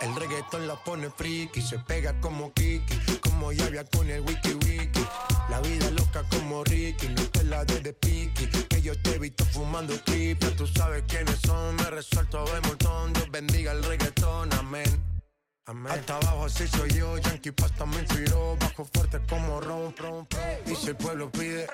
El reggaetón la pone friki, se pega como Kiki, como Yavia con el wiki wiki. La vida loca como Ricky, no te la de de que yo te he visto fumando pipa. Tú sabes quiénes son, me resuelto de montón. Dios bendiga el reggaetón, amén. Amén. Hasta abajo así soy yo, Yankee Pasta me inspiró, bajo fuerte como ron, ron, ron. Y si el pueblo pide...